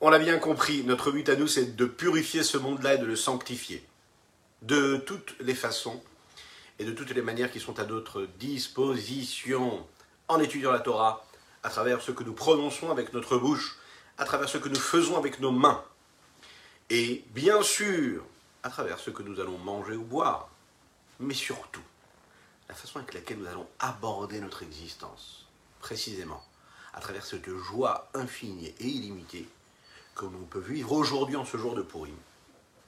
On l'a bien compris, notre but à nous, c'est de purifier ce monde-là et de le sanctifier. De toutes les façons et de toutes les manières qui sont à notre disposition. En étudiant la Torah, à travers ce que nous prononçons avec notre bouche, à travers ce que nous faisons avec nos mains. Et bien sûr, à travers ce que nous allons manger ou boire. Mais surtout, la façon avec laquelle nous allons aborder notre existence. Précisément, à travers cette joie infinie et illimitée que l'on peut vivre aujourd'hui en ce jour de Purim.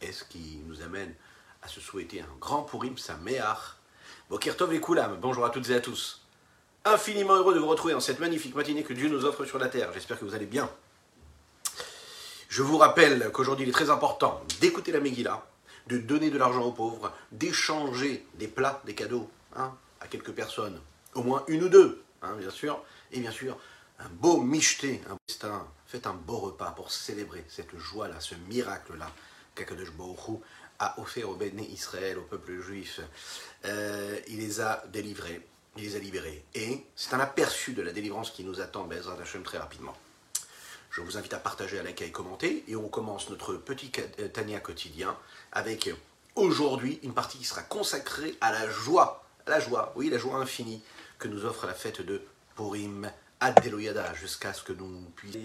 Et ce qui nous amène à se souhaiter un grand Purim Sameach. Bokirtov et Koulam, bonjour à toutes et à tous. Infiniment heureux de vous retrouver dans cette magnifique matinée que Dieu nous offre sur la terre. J'espère que vous allez bien. Je vous rappelle qu'aujourd'hui il est très important d'écouter la Megillah, de donner de l'argent aux pauvres, d'échanger des plats, des cadeaux hein, à quelques personnes, au moins une ou deux, hein, bien sûr, et bien sûr un beau micheté, un festin, faites un beau repas pour célébrer cette joie-là, ce miracle-là qu'Akadosh Baruch a offert au Béné Israël, au peuple juif. Euh, il les a délivrés, il les a libérés. Et c'est un aperçu de la délivrance qui nous attend, Bezrat Hashem, très rapidement. Je vous invite à partager, à liker et commenter. Et on commence notre petit Tania quotidien avec aujourd'hui une partie qui sera consacrée à la joie. La joie, oui, la joie infinie que nous offre la fête de Purim Adeloyada jusqu'à ce que nous puissions.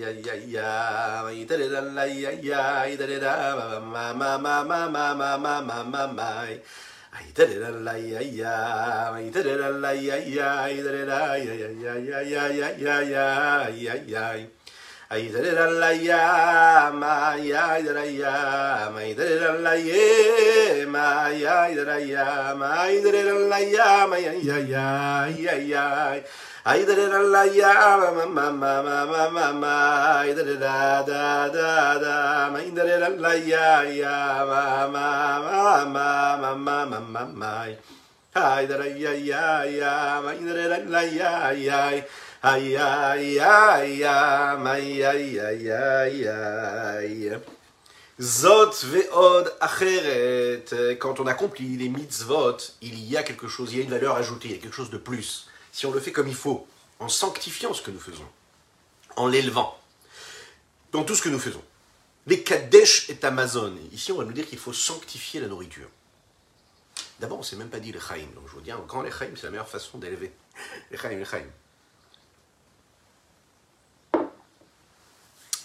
Aïe. Zot ve'od acheret. Quand on accomplit les mitzvot, il y a quelque chose, il y a une valeur ajoutée, il y a quelque chose de plus. Si on le fait comme il faut, en sanctifiant ce que nous faisons, en l'élevant, dans tout ce que nous faisons. Les Kadesh et Amazon. Ici, on va nous dire qu'il faut sanctifier la nourriture. D'abord, on ne s'est même pas dit le Chaim. Donc, je vous dis, quand les Chaim, c'est la meilleure façon d'élever. Les Chaim, les Chaim.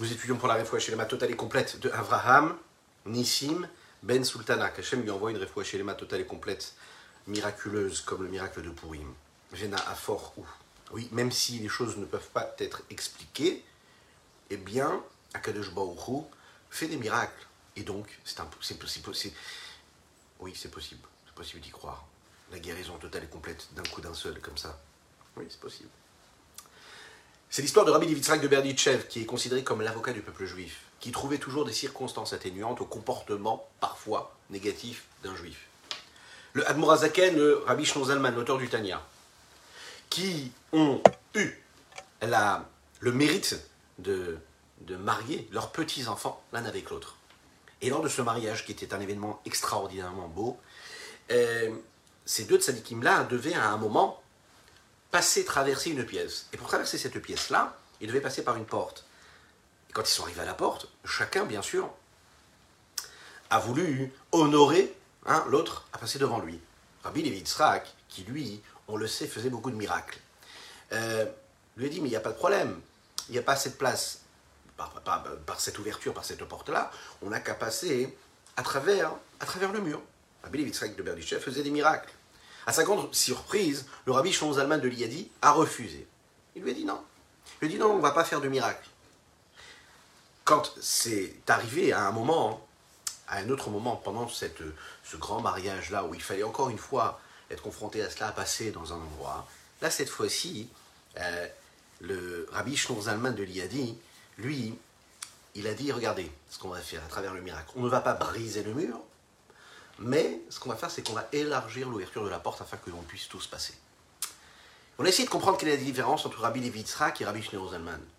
Nous étudions pour la réfoua chez totale et complète de Avraham, Nissim, Ben Sultana. Hachem lui envoie une réfoua chez totale et complète, miraculeuse, comme le miracle de Purim. Vena fort ou. Oui, même si les choses ne peuvent pas être expliquées, eh bien, Akadosh Baruch fait des miracles. Et donc, c'est possible. Oui, c'est possible. C'est possible d'y croire. La guérison totale et complète d'un coup d'un seul, comme ça. Oui, c'est possible. C'est l'histoire de Rabbi Yitzhak de Berditchev, qui est considéré comme l'avocat du peuple juif, qui trouvait toujours des circonstances atténuantes au comportement parfois négatif d'un juif. Le Admorazaken, le Rabbi Zalman, l'auteur du Tanya, qui ont eu la, le mérite de, de marier leurs petits-enfants l'un avec l'autre. Et lors de ce mariage, qui était un événement extraordinairement beau, euh, ces deux tzadikim-là devaient à un moment passer, traverser une pièce. Et pour traverser cette pièce-là, ils devaient passer par une porte. Et quand ils sont arrivés à la porte, chacun, bien sûr, a voulu honorer hein, l'autre à passer devant lui. Rabbi Levi qui lui, on le sait, faisait beaucoup de miracles, euh, lui a dit, mais il n'y a pas de problème, il n'y a pas cette place, par, par, cette ouverture, par cette porte-là, on n'a qu'à passer à travers, à travers le mur. Rabbi Levi de Berdichev faisait des miracles. À sa grande surprise, le rabbi Zalman de Liadi a refusé. Il lui a dit non. Il lui a dit non, on ne va pas faire de miracle. Quand c'est arrivé à un moment, à un autre moment, pendant cette, ce grand mariage-là, où il fallait encore une fois être confronté à cela, à passer dans un endroit, là, cette fois-ci, euh, le rabbi Zalman de Liadi, lui, il a dit, regardez ce qu'on va faire à travers le miracle. On ne va pas briser le mur, mais ce qu'on va faire, c'est qu'on va élargir l'ouverture de la porte afin que l'on puisse tous passer. On a essayé de comprendre quelle est la différence entre Rabbi Levi et Rabbi Shneur.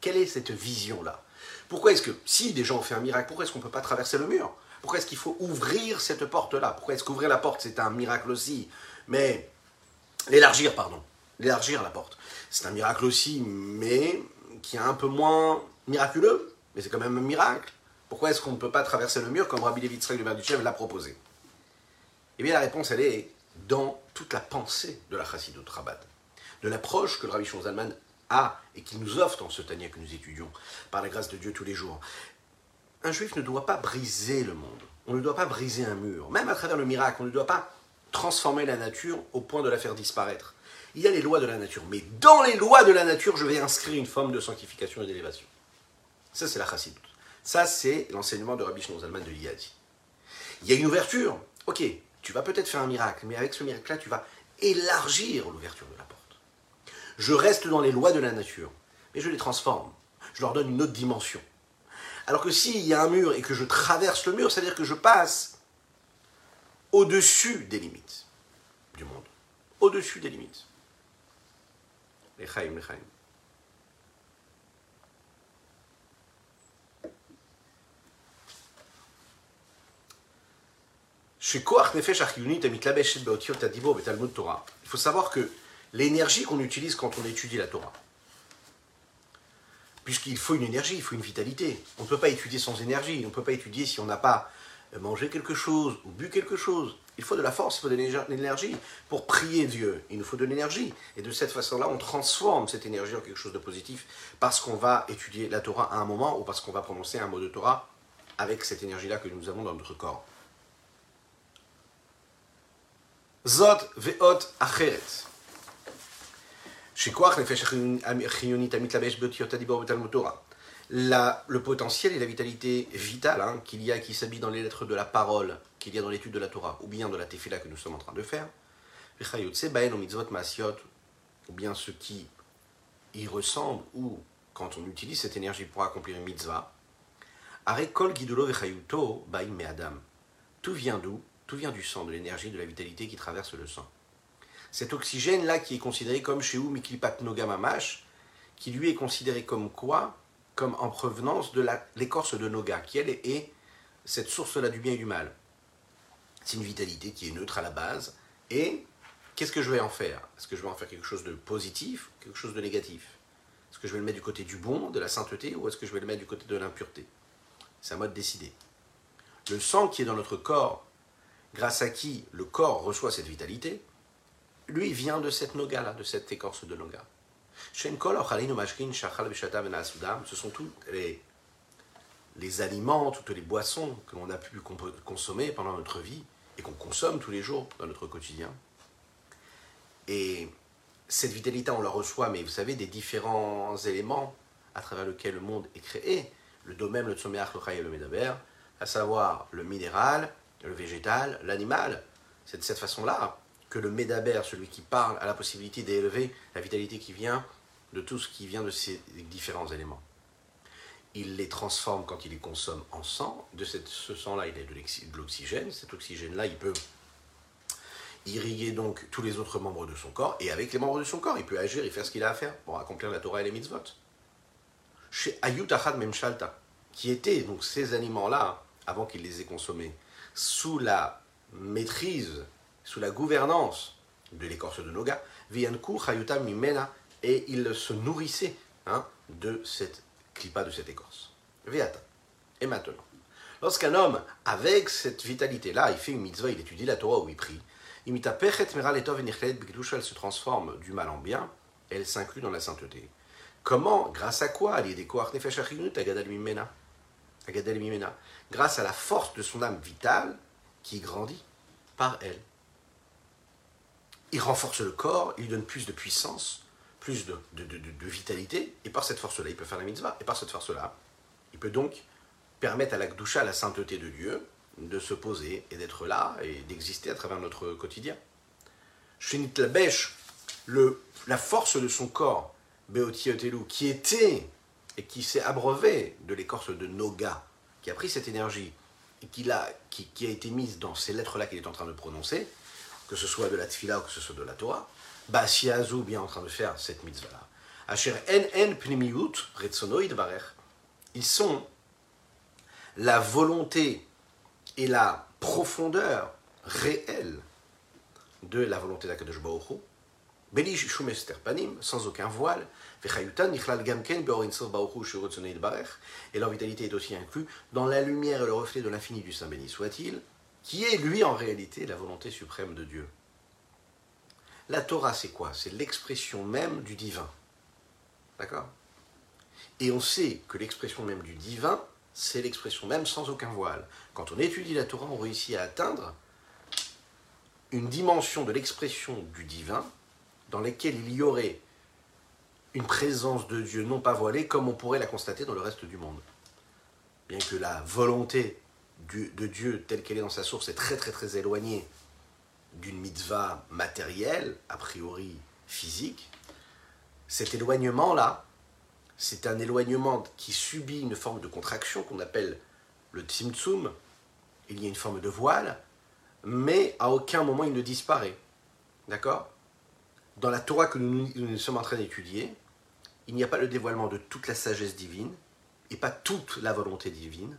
Quelle est cette vision-là? Pourquoi est-ce que, si des gens ont fait un miracle, pourquoi est-ce qu'on ne peut pas traverser le mur? Pourquoi est-ce qu'il faut ouvrir cette porte-là? Pourquoi est-ce qu'ouvrir la porte, c'est un miracle aussi? Mais l'élargir, pardon. L'élargir la porte. C'est un miracle aussi, mais qui est un peu moins miraculeux. Mais c'est quand même un miracle. Pourquoi est-ce qu'on ne peut pas traverser le mur comme Rabbi Levi Tzrak de l'a proposé? Eh bien, la réponse, elle est dans toute la pensée de la Chassidut Rabat, de l'approche que le Rabbi Zalman a et qu'il nous offre dans ce Tania que nous étudions, par la grâce de Dieu tous les jours. Un juif ne doit pas briser le monde. On ne doit pas briser un mur. Même à travers le miracle, on ne doit pas transformer la nature au point de la faire disparaître. Il y a les lois de la nature, mais dans les lois de la nature, je vais inscrire une forme de sanctification et d'élévation. Ça, c'est la chassidut. Ça, c'est l'enseignement de Rabbi Zalman de Yadi. Il y a une ouverture. Ok, tu vas peut-être faire un miracle, mais avec ce miracle-là, tu vas élargir l'ouverture de la porte. Je reste dans les lois de la nature, mais je les transforme. Je leur donne une autre dimension. Alors que s'il y a un mur et que je traverse le mur, c'est-à-dire que je passe au-dessus des limites du monde. Au-dessus des limites. Les chaim, les chaim. Il faut savoir que l'énergie qu'on utilise quand on étudie la Torah, puisqu'il faut une énergie, il faut une vitalité. On ne peut pas étudier sans énergie, on ne peut pas étudier si on n'a pas mangé quelque chose ou bu quelque chose. Il faut de la force, il faut de l'énergie. Pour prier Dieu, il nous faut de l'énergie. Et de cette façon-là, on transforme cette énergie en quelque chose de positif parce qu'on va étudier la Torah à un moment ou parce qu'on va prononcer un mot de Torah avec cette énergie-là que nous avons dans notre corps. Zot ve'ot acheret. Le potentiel et la vitalité vitale hein, qu'il y a qui s'habille dans les lettres de la parole, qu'il y a dans l'étude de la Torah, ou bien de la tefila que nous sommes en train de faire, ou bien ce qui y ressemble, ou quand on utilise cette énergie pour accomplir une mitzvah, tout vient d'où? Tout vient du sang, de l'énergie, de la vitalité qui traverse le sang. Cet oxygène-là qui est considéré comme chez Miklipat Nogamamash, qui lui est considéré comme quoi? Comme en provenance de l'écorce de Noga, qui elle est cette source-là du bien et du mal. C'est une vitalité qui est neutre à la base. Et qu'est-ce que je vais en faire? Est-ce que je vais en faire quelque chose de positif quelque chose de négatif? Est-ce que je vais le mettre du côté du bon, de la sainteté, ou est-ce que je vais le mettre du côté de l'impureté? C'est à moi de décider. Le sang qui est dans notre corps, grâce à qui le corps reçoit cette vitalité, lui vient de cette noga-là, de cette écorce de noga. Ce sont tous les, les aliments, toutes les boissons que l'on a pu consommer pendant notre vie et qu'on consomme tous les jours dans notre quotidien. Et cette vitalité, on la reçoit, mais vous savez, des différents éléments à travers lesquels le monde est créé. Le domaine, le tsomeach, le et le medaber, à savoir le minéral, le végétal, l'animal. C'est de cette façon-là que le Médaber, celui qui parle, a la possibilité d'élever la vitalité qui vient de tout ce qui vient de ces différents éléments. Il les transforme quand il les consomme en sang. De ce sang-là, il a de l'oxygène. Cet oxygène-là, il peut irriguer donc tous les autres membres de son corps. Et avec les membres de son corps, il peut agir et faire ce qu'il a à faire pour accomplir la Torah et les mitzvot. Chez Ayut Achad Memshalta, qui étaient donc ces aliments-là, avant qu'il les ait consommés, sous la maîtrise sous la gouvernance de l'écorce de Noga, Vianku Chayuta Mimena, et il se nourrissait hein, de cette clipa, de cette écorce. Viata. Et maintenant, lorsqu'un homme, avec cette vitalité-là, il fait une mitzvah, il étudie la Torah ou il prie, elle se transforme du mal en bien, elle s'inclut dans la sainteté. Comment Grâce à quoi Grâce à la force de son âme vitale qui grandit par elle il renforce le corps, il lui donne plus de puissance, plus de, vitalité, et par cette force-là, il peut faire la mitzvah. Et par cette force-là, il peut donc permettre à la à la sainteté de Dieu, de se poser et d'être là et d'exister à travers notre quotidien. Shenit Labesh, le, la force de son corps, Beotiotelu, qui était et qui s'est abreuvé de l'écorce de Noga, qui a pris cette énergie et qui a été mise dans ces lettres-là qu'il est en train de prononcer, que ce soit de la tfila ou que ce soit de la Torah, Basiazou bien en train de faire cette mitzvah-là. Asher en pnimiut Ils sont la volonté et la profondeur réelle de la volonté d'Akadosh Baruch Beli shumester panim, sans aucun voile, et leur vitalité est aussi inclue dans la lumière et le reflet de l'infini du Saint béni soit-il, qui est lui en réalité la volonté suprême de Dieu? La Torah, c'est quoi? C'est l'expression même du divin. D'accord? Et on sait que l'expression même du divin, c'est l'expression même sans aucun voile. Quand on étudie la Torah, on réussit à atteindre une dimension de l'expression du divin dans laquelle il y aurait une présence de Dieu non pas voilée comme on pourrait la constater dans le reste du monde. Bien que la volonté de Dieu telle qu'elle est dans sa source est très très très éloignée d'une mitzvah matérielle, a priori physique, cet éloignement-là, c'est un éloignement qui subit une forme de contraction qu'on appelle le tzimtzum. Il y a une forme de voile, mais à aucun moment il ne disparaît. D'accord? Dans la Torah que nous, nous sommes en train d'étudier, il n'y a pas le dévoilement de toute la sagesse divine et pas toute la volonté divine,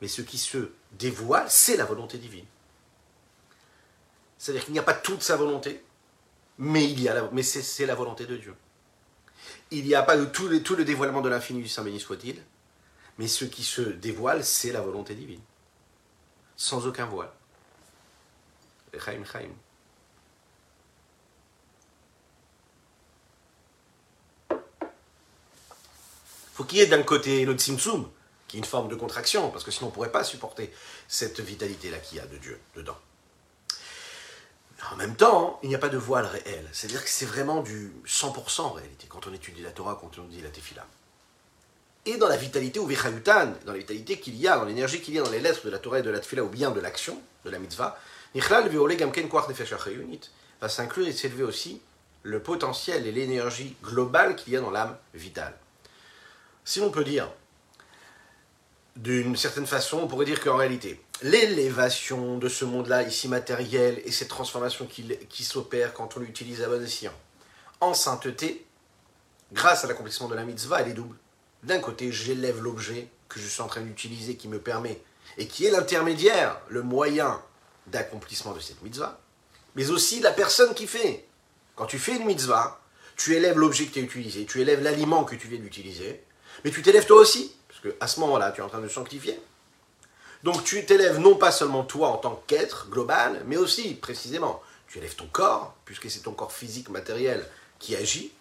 mais ce qui se dévoile, c'est la volonté divine. C'est-à-dire qu'il n'y a pas toute sa volonté, mais, c'est, la volonté de Dieu. Il n'y a pas tout, le, dévoilement de l'infini du Saint béni soit-il, mais ce qui se dévoile, c'est la volonté divine. Sans aucun voile. Chaim, Chaim. faut qu'il y ait d'un côté le Tzimtzum, qui est une forme de contraction, parce que sinon on ne pourrait pas supporter cette vitalité-là qu'il y a de Dieu dedans. En même temps, il n'y a pas de voile réel. C'est-à-dire que c'est vraiment du 100% en réalité, quand on étudie la Torah, quand on dit la Tefila. Et dans la vitalité, ou Vichayutan, dans la vitalité qu'il y a, dans l'énergie qu'il y a dans les lettres de la Torah et de la Tefila, ou bien de l'action, de la mitzvah, va s'inclure et s'élever aussi le potentiel et l'énergie globale qu'il y a dans l'âme vitale. Si l'on peut dire, d'une certaine façon, on pourrait dire qu'en réalité, l'élévation de ce monde-là, ici matériel, et cette transformation qui, s'opère quand on l'utilise à bon escient, en sainteté, grâce à l'accomplissement de la mitzvah, elle est double. D'un côté, j'élève l'objet que je suis en train d'utiliser, qui me permet, et qui est l'intermédiaire, le moyen d'accomplissement de cette mitzvah, mais aussi la personne qui fait. Quand tu fais une mitzvah, tu élèves l'objet que tu as utilisé, tu élèves l'aliment que tu viens d'utiliser, mais tu t'élèves toi aussi. Parce qu'à ce moment-là, tu es en train de sanctifier. Donc tu t'élèves non pas seulement toi en tant qu'être global, mais aussi, précisément, tu élèves ton corps, puisque c'est ton corps physique, matériel qui agit.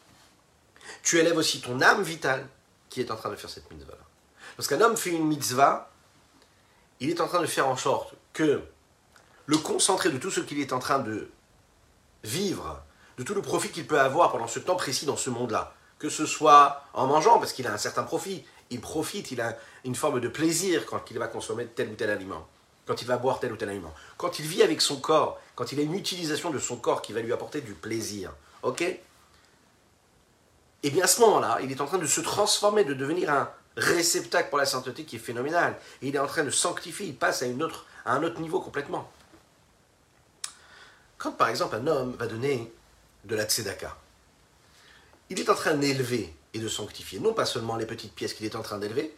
Tu élèves aussi ton âme vitale qui est en train de faire cette mitzvah-là. Lorsqu'un homme fait une mitzvah, il est en train de faire en sorte que le concentré de tout ce qu'il est en train de vivre, de tout le profit qu'il peut avoir pendant ce temps précis dans ce monde-là, que ce soit en mangeant, parce qu'il a un certain profit, il profite, il a une forme de plaisir quand il va consommer tel ou tel aliment, quand il va boire tel ou tel aliment, quand il vit avec son corps, quand il a une utilisation de son corps qui va lui apporter du plaisir. Ok? Et eh bien à ce moment-là, il est en train de se transformer, de devenir un réceptacle pour la sainteté qui est phénoménal. Et il est en train de sanctifier, il passe à, une autre, à un autre niveau complètement. Quand par exemple un homme va donner de la tzedaka, il est en train d'élever de sanctifier non pas seulement les petites pièces qu'il est en train d'élever,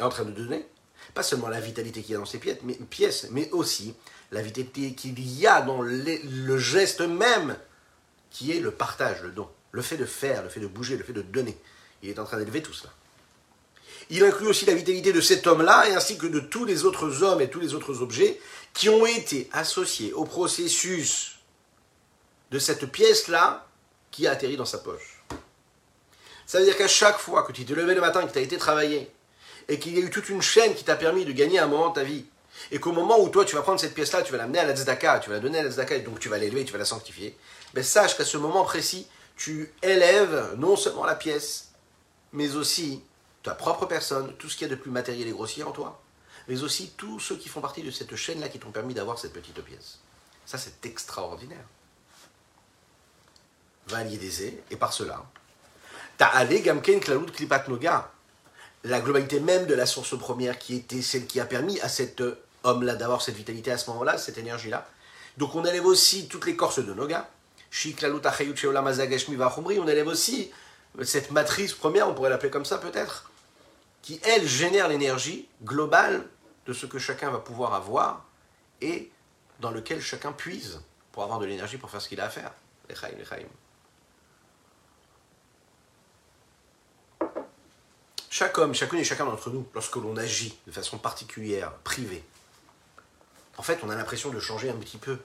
en train de donner, pas seulement la vitalité qu'il y a dans ces pièces, mais, pièces, mais aussi la vitalité qu'il y a dans le geste même, qui est le partage, le don, le fait de faire, le fait de bouger, le fait de donner. Il est en train d'élever tout cela. Il inclut aussi la vitalité de cet homme-là, et ainsi que de tous les autres hommes et tous les autres objets qui ont été associés au processus de cette pièce-là qui a atterri dans sa poche. Ça veut dire qu'à chaque fois que tu t'es levé le matin, que tu as été travailler, et qu'il y a eu toute une chaîne qui t'a permis de gagner un moment de ta vie, et qu'au moment où toi tu vas prendre cette pièce-là, tu vas l'amener à la tzedaka, tu vas la donner à la tzedaka, et donc tu vas l'élever, tu vas la sanctifier, ben sache qu'à ce moment précis, tu élèves non seulement la pièce, mais aussi ta propre personne, tout ce qu'il y a de plus matériel et grossier en toi, mais aussi tous ceux qui font partie de cette chaîne-là qui t'ont permis d'avoir cette petite pièce. Ça, c'est extraordinaire. Va et par cela, la globalité même de la source première qui était celle qui a permis à cet homme-là d'avoir cette vitalité à ce moment-là, cette énergie-là. Donc on élève aussi toutes les corses de Noga. On élève aussi cette matrice première, on pourrait l'appeler comme ça peut-être, qui elle génère l'énergie globale de ce que chacun va pouvoir avoir et dans lequel chacun puise pour avoir de l'énergie pour faire ce qu'il a à faire. Lechaim, lechaim. Chaque homme, chacune et chacun d'entre nous, lorsque l'on agit de façon particulière, privée, en fait, on a l'impression de changer un petit peu,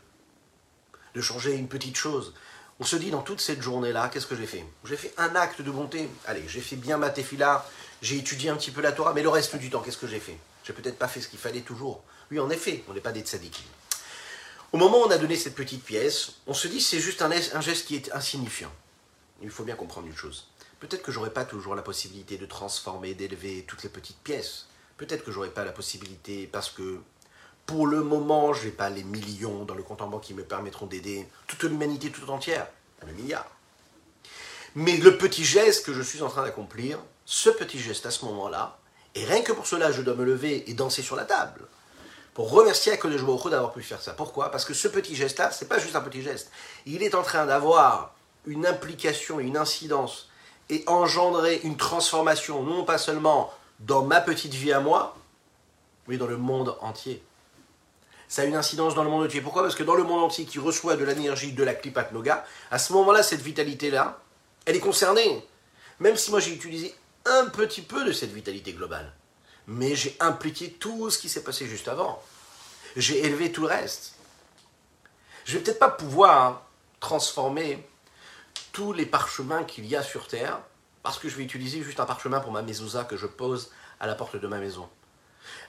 de changer une petite chose. On se dit dans toute cette journée-là, qu'est-ce que j'ai fait? J'ai fait un acte de bonté. Allez, j'ai fait bien ma tefila, j'ai étudié un petit peu la Torah, mais le reste du temps, qu'est-ce que j'ai fait? J'ai peut-être pas fait ce qu'il fallait toujours. Oui, en effet, on n'est pas des tzadikim. Au moment où on a donné cette petite pièce, on se dit c'est juste un, un geste qui est insignifiant. Il faut bien comprendre une chose. Peut-être que j'aurais pas toujours la possibilité de transformer, d'élever toutes les petites pièces. Peut-être que j'aurais pas la possibilité parce que pour le moment, je n'ai pas les millions dans le compte en banque qui me permettront d'aider toute l'humanité tout entière, le milliard. Mais le petit geste que je suis en train d'accomplir, ce petit geste à ce moment-là, et rien que pour cela, je dois me lever et danser sur la table pour remercier Akadosh Baruch d'avoir pu faire ça. Pourquoi? Parce que ce petit geste-là, c'est pas juste un petit geste. Il est en train d'avoir une implication, une incidence et engendrer une transformation, non pas seulement dans ma petite vie à moi, mais dans le monde entier. Ça a une incidence dans le monde entier. Pourquoi? Parce que dans le monde entier qui reçoit de l'énergie de la Klipat Noga, à ce moment-là, cette vitalité-là, elle est concernée. Même si moi j'ai utilisé un petit peu de cette vitalité globale mais j'ai impliqué tout ce qui s'est passé juste avant. J'ai élevé tout le reste. Je vais peut-être pas pouvoir transformer tous les parchemins qu'il y a sur Terre, parce que je vais utiliser juste un parchemin pour ma mezouza que je pose à la porte de ma maison,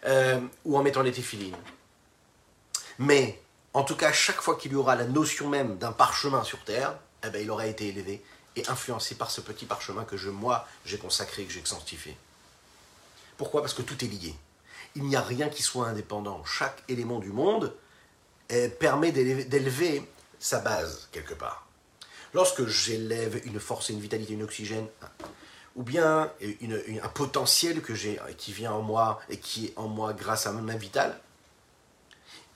euh, ou en mettant les téfilines. Mais, en tout cas, chaque fois qu'il y aura la notion même d'un parchemin sur Terre, eh ben, il aura été élevé et influencé par ce petit parchemin que je, moi, j'ai consacré, que j'ai sanctifié. Pourquoi? Parce que tout est lié. Il n'y a rien qui soit indépendant. Chaque élément du monde eh, permet d'élever sa base quelque part. Lorsque j'élève une force et une vitalité, une oxygène, ou bien un potentiel que j'ai, qui vient en moi et qui est en moi grâce à ma main vitale,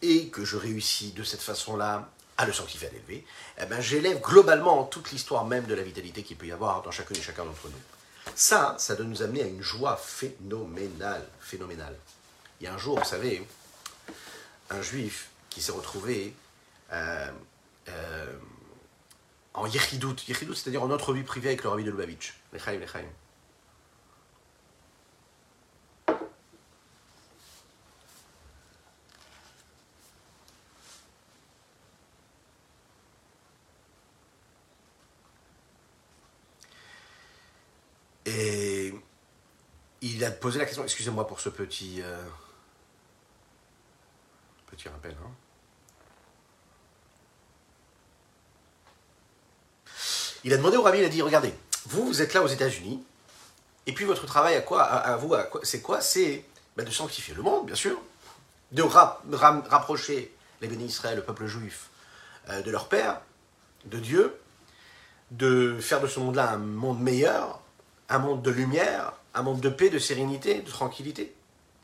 et que je réussis de cette façon-là à le sanctifier, à l'élever, eh ben, j'élève globalement toute l'histoire même de la vitalité qu'il peut y avoir dans chacune et chacun d'entre nous. Ça, ça doit nous amener à une joie phénoménale, phénoménale. Il y a un jour, vous savez, un juif qui s'est retrouvé euh, euh, en Yechidout c'est-à-dire en notre vie privée avec le rabbi de Lubavitch, Lechaim, Lechaim. Et il a posé la question, excusez-moi pour ce petit, euh, petit rappel. Hein. Il a demandé au rabbi, il a dit, regardez, vous, vous êtes là aux États-Unis, et puis votre travail à quoi, à, vous, c'est quoi? C'est ben, de sanctifier le monde, bien sûr, de rapprocher les bénis Israël, le peuple juif, euh, de leur Père, de Dieu, de faire de ce monde-là un monde meilleur, un monde de lumière, un monde de paix, de sérénité, de tranquillité.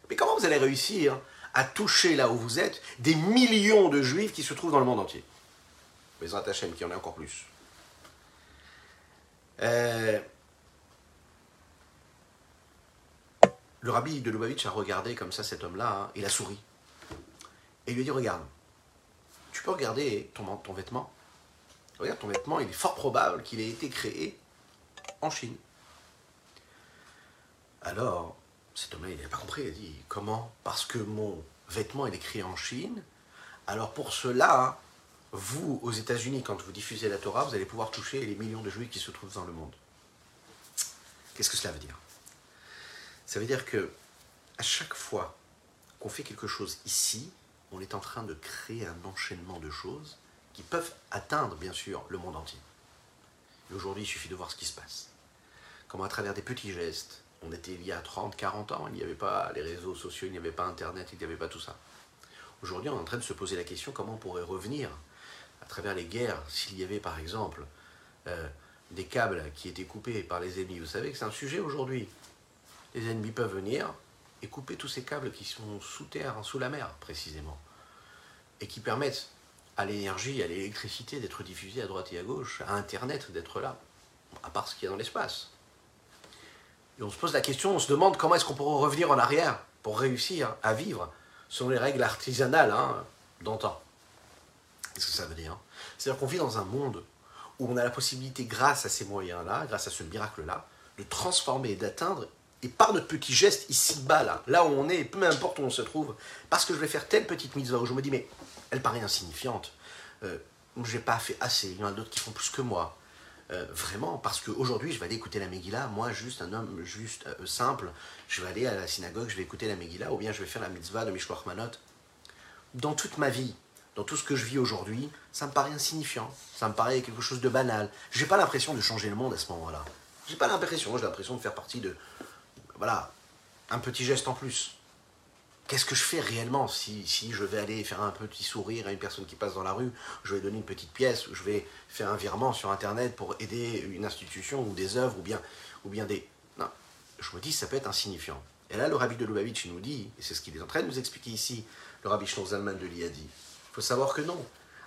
Mais comment vous allez réussir à toucher là où vous êtes des millions de juifs qui se trouvent dans le monde entier? Mais Hachem, qui en a encore plus. Euh, le rabbi de Lubavitch a regardé comme ça cet homme-là, hein, il a souri. Et il lui a dit, regarde, tu peux regarder ton, ton vêtement Regarde ton vêtement, il est fort probable qu'il ait été créé en Chine. Alors, cet homme-là, il n'a pas compris. Il a dit Comment? Parce que mon vêtement est écrit en Chine. Alors, pour cela, vous, aux États-Unis, quand vous diffusez la Torah, vous allez pouvoir toucher les millions de juifs qui se trouvent dans le monde. Qu'est-ce que cela veut dire? Ça veut dire que à chaque fois qu'on fait quelque chose ici, on est en train de créer un enchaînement de choses qui peuvent atteindre, bien sûr, le monde entier. Et aujourd'hui, il suffit de voir ce qui se passe. Comment à travers des petits gestes, on était il y a 30, 40 ans, il n'y avait pas les réseaux sociaux, il n'y avait pas Internet, il n'y avait pas tout ça. Aujourd'hui, on est en train de se poser la question comment on pourrait revenir travers les guerres, s'il y avait par exemple euh, des câbles qui étaient coupés par les ennemis. Vous savez que c'est un sujet aujourd'hui. Les ennemis peuvent venir et couper tous ces câbles qui sont sous terre, sous la mer précisément, et qui permettent à l'énergie, à l'électricité d'être diffusée à droite et à gauche, à Internet d'être là, à part ce qu'il y a dans l'espace. Et on se pose la question, on se demande comment est-ce qu'on pourrait revenir en arrière pour réussir à vivre selon les règles artisanales hein, d'antan. Qu'est-ce que ça veut dire C'est-à-dire qu'on vit dans un monde où on a la possibilité, grâce à ces moyens-là, grâce à ce miracle-là, de transformer et d'atteindre, et par notre petit geste ici-bas, là, là où on est, peu importe où on se trouve, parce que je vais faire telle petite mise où je me dis, mais elle paraît insignifiante, euh, je n'ai pas fait assez, il y en a d'autres qui font plus que moi. Euh, vraiment, parce qu'aujourd'hui, je vais aller écouter la Megillah, moi, juste un homme juste euh, simple, je vais aller à la synagogue, je vais écouter la Megillah, ou bien je vais faire la mitzvah de Mishloach Manot. Dans toute ma vie, dans tout ce que je vis aujourd'hui, ça me paraît insignifiant, ça me paraît quelque chose de banal. J'ai pas l'impression de changer le monde à ce moment-là. J'ai pas l'impression, j'ai l'impression de faire partie de, voilà, un petit geste en plus. Qu'est-ce que je fais réellement si, je vais aller faire un petit sourire à une personne qui passe dans la rue, je vais donner une petite pièce, ou je vais faire un virement sur Internet pour aider une institution ou des œuvres, ou bien, ou bien des... Non, je me dis ça peut être insignifiant. Et là, le rabbi de Lubavitch nous dit, et c'est ce qu'il est en train de nous expliquer ici, le rabbi Zalman de l'Iadi, il faut savoir que non,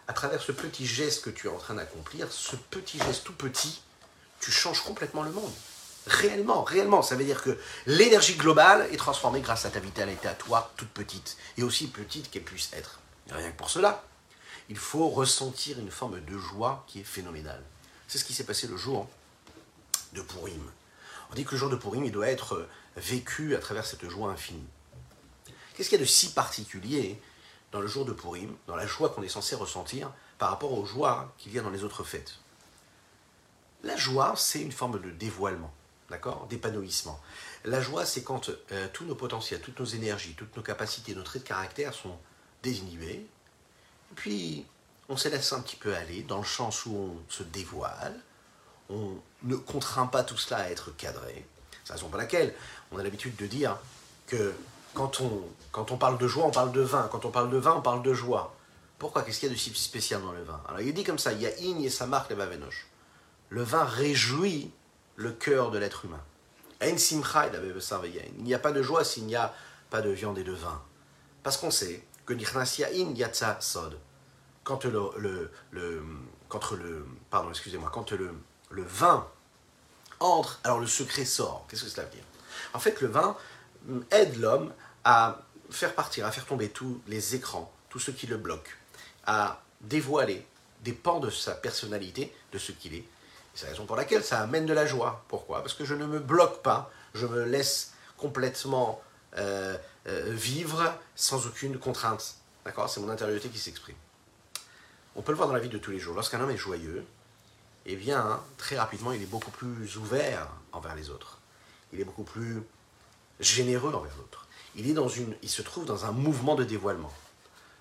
à travers ce petit geste que tu es en train d'accomplir, ce petit geste tout petit, tu changes complètement le monde. Réellement, réellement. Ça veut dire que l'énergie globale est transformée grâce à ta vitalité à toi, toute petite, et aussi petite qu'elle puisse être. rien que pour cela, il faut ressentir une forme de joie qui est phénoménale. C'est ce qui s'est passé le jour de Purim. On dit que le jour de Purim, il doit être vécu à travers cette joie infinie. Qu'est-ce qu'il y a de si particulier dans le jour de Purim, dans la joie qu'on est censé ressentir par rapport aux joies qu'il y a dans les autres fêtes La joie, c'est une forme de dévoilement d'accord? D'épanouissement. La joie, c'est quand euh, tous nos potentiels, toutes nos énergies, toutes nos capacités, nos traits de caractère sont désinhibés. Puis, on se laisse un petit peu aller dans le sens où on se dévoile. On ne contraint pas tout cela à être cadré. C'est la raison pour laquelle on a l'habitude de dire que quand on, quand on parle de joie, on parle de vin. Quand on parle de vin, on parle de joie. Pourquoi? Qu'est-ce qu'il y a de si spécial dans le vin? Alors, il dit comme ça, il y a in et sa marque les. Le vin réjouit le cœur de l'être humain. Il n'y a pas de joie s'il n'y a pas de viande et de vin. Parce qu'on sait que Sod, quand le, le, quand le, pardon, excusez-moi, quand le, le vin entre, alors le secret sort. Qu'est-ce que cela veut dire? En fait, le vin aide l'homme à faire partir, à faire tomber tous les écrans, tout ce qui le bloque, à dévoiler des pans de sa personnalité, de ce qu'il est, c'est la raison pour laquelle ça amène de la joie. Pourquoi? Parce que je ne me bloque pas, je me laisse complètement euh, euh, vivre sans aucune contrainte. D'accord? C'est mon intériorité qui s'exprime. On peut le voir dans la vie de tous les jours. Lorsqu'un homme est joyeux, eh bien, très rapidement, il est beaucoup plus ouvert envers les autres. Il est beaucoup plus généreux envers l'autre. Il, se trouve dans un mouvement de dévoilement.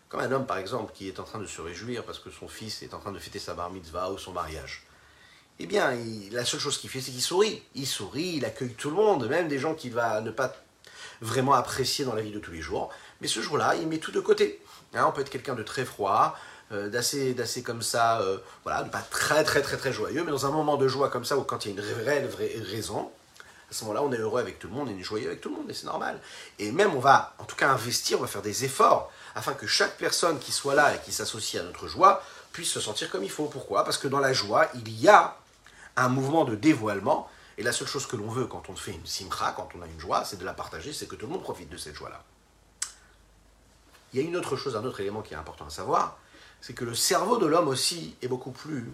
Comme un homme, par exemple, qui est en train de se réjouir parce que son fils est en train de fêter sa bar mitzvah ou son mariage eh bien, la seule chose qu'il fait, c'est qu'il sourit. Il sourit, il accueille tout le monde, même des gens qu'il va ne pas vraiment apprécier dans la vie de tous les jours. Mais ce jour-là, il met tout de côté. Hein, on peut être quelqu'un de très froid, euh, d'assez, d'assez comme ça, euh, voilà, pas très très très très joyeux, mais dans un moment de joie comme ça, ou quand il y a une réelle vraie raison, à ce moment-là, on est heureux avec tout le monde, on est joyeux avec tout le monde, et c'est normal. Et même, on va, en tout cas, investir, on va faire des efforts, afin que chaque personne qui soit là et qui s'associe à notre joie puisse se sentir comme il faut. Pourquoi? Parce que dans la joie, il y a un mouvement de dévoilement. Et la seule chose que l'on veut quand on fait une simcha, quand on a une joie, c'est de la partager, c'est que tout le monde profite de cette joie-là. Il y a une autre chose, un autre élément qui est important à savoir, c'est que le cerveau de l'homme aussi est beaucoup plus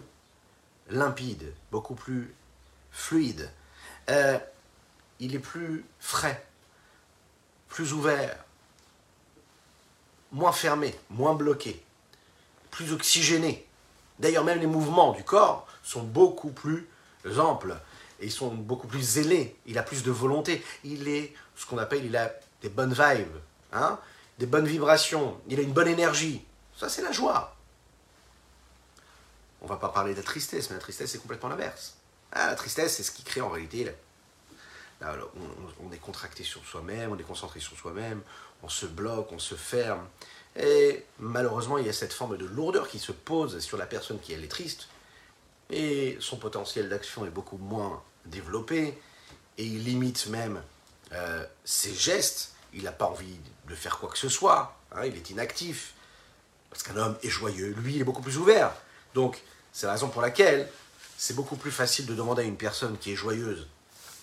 limpide, beaucoup plus fluide. Euh, il est plus frais, plus ouvert, moins fermé, moins bloqué, plus oxygéné. D'ailleurs, même les mouvements du corps sont beaucoup plus amples et ils sont beaucoup plus zélés. Il a plus de volonté. Il est ce qu'on appelle, il a des bonnes vibes, hein, des bonnes vibrations. Il a une bonne énergie. Ça, c'est la joie. On va pas parler de la tristesse, mais la tristesse, c'est complètement l'inverse. Ah, la tristesse, c'est ce qui crée en réalité. On, est contracté sur soi-même, on est concentré sur soi-même, on se bloque, on se ferme. Et malheureusement, il y a cette forme de lourdeur qui se pose sur la personne qui elle est triste, et son potentiel d'action est beaucoup moins développé, et il limite même euh, ses gestes, il n'a pas envie de faire quoi que ce soit, hein, il est inactif, parce qu'un homme est joyeux, lui il est beaucoup plus ouvert. Donc c'est la raison pour laquelle c'est beaucoup plus facile de demander à une personne qui est joyeuse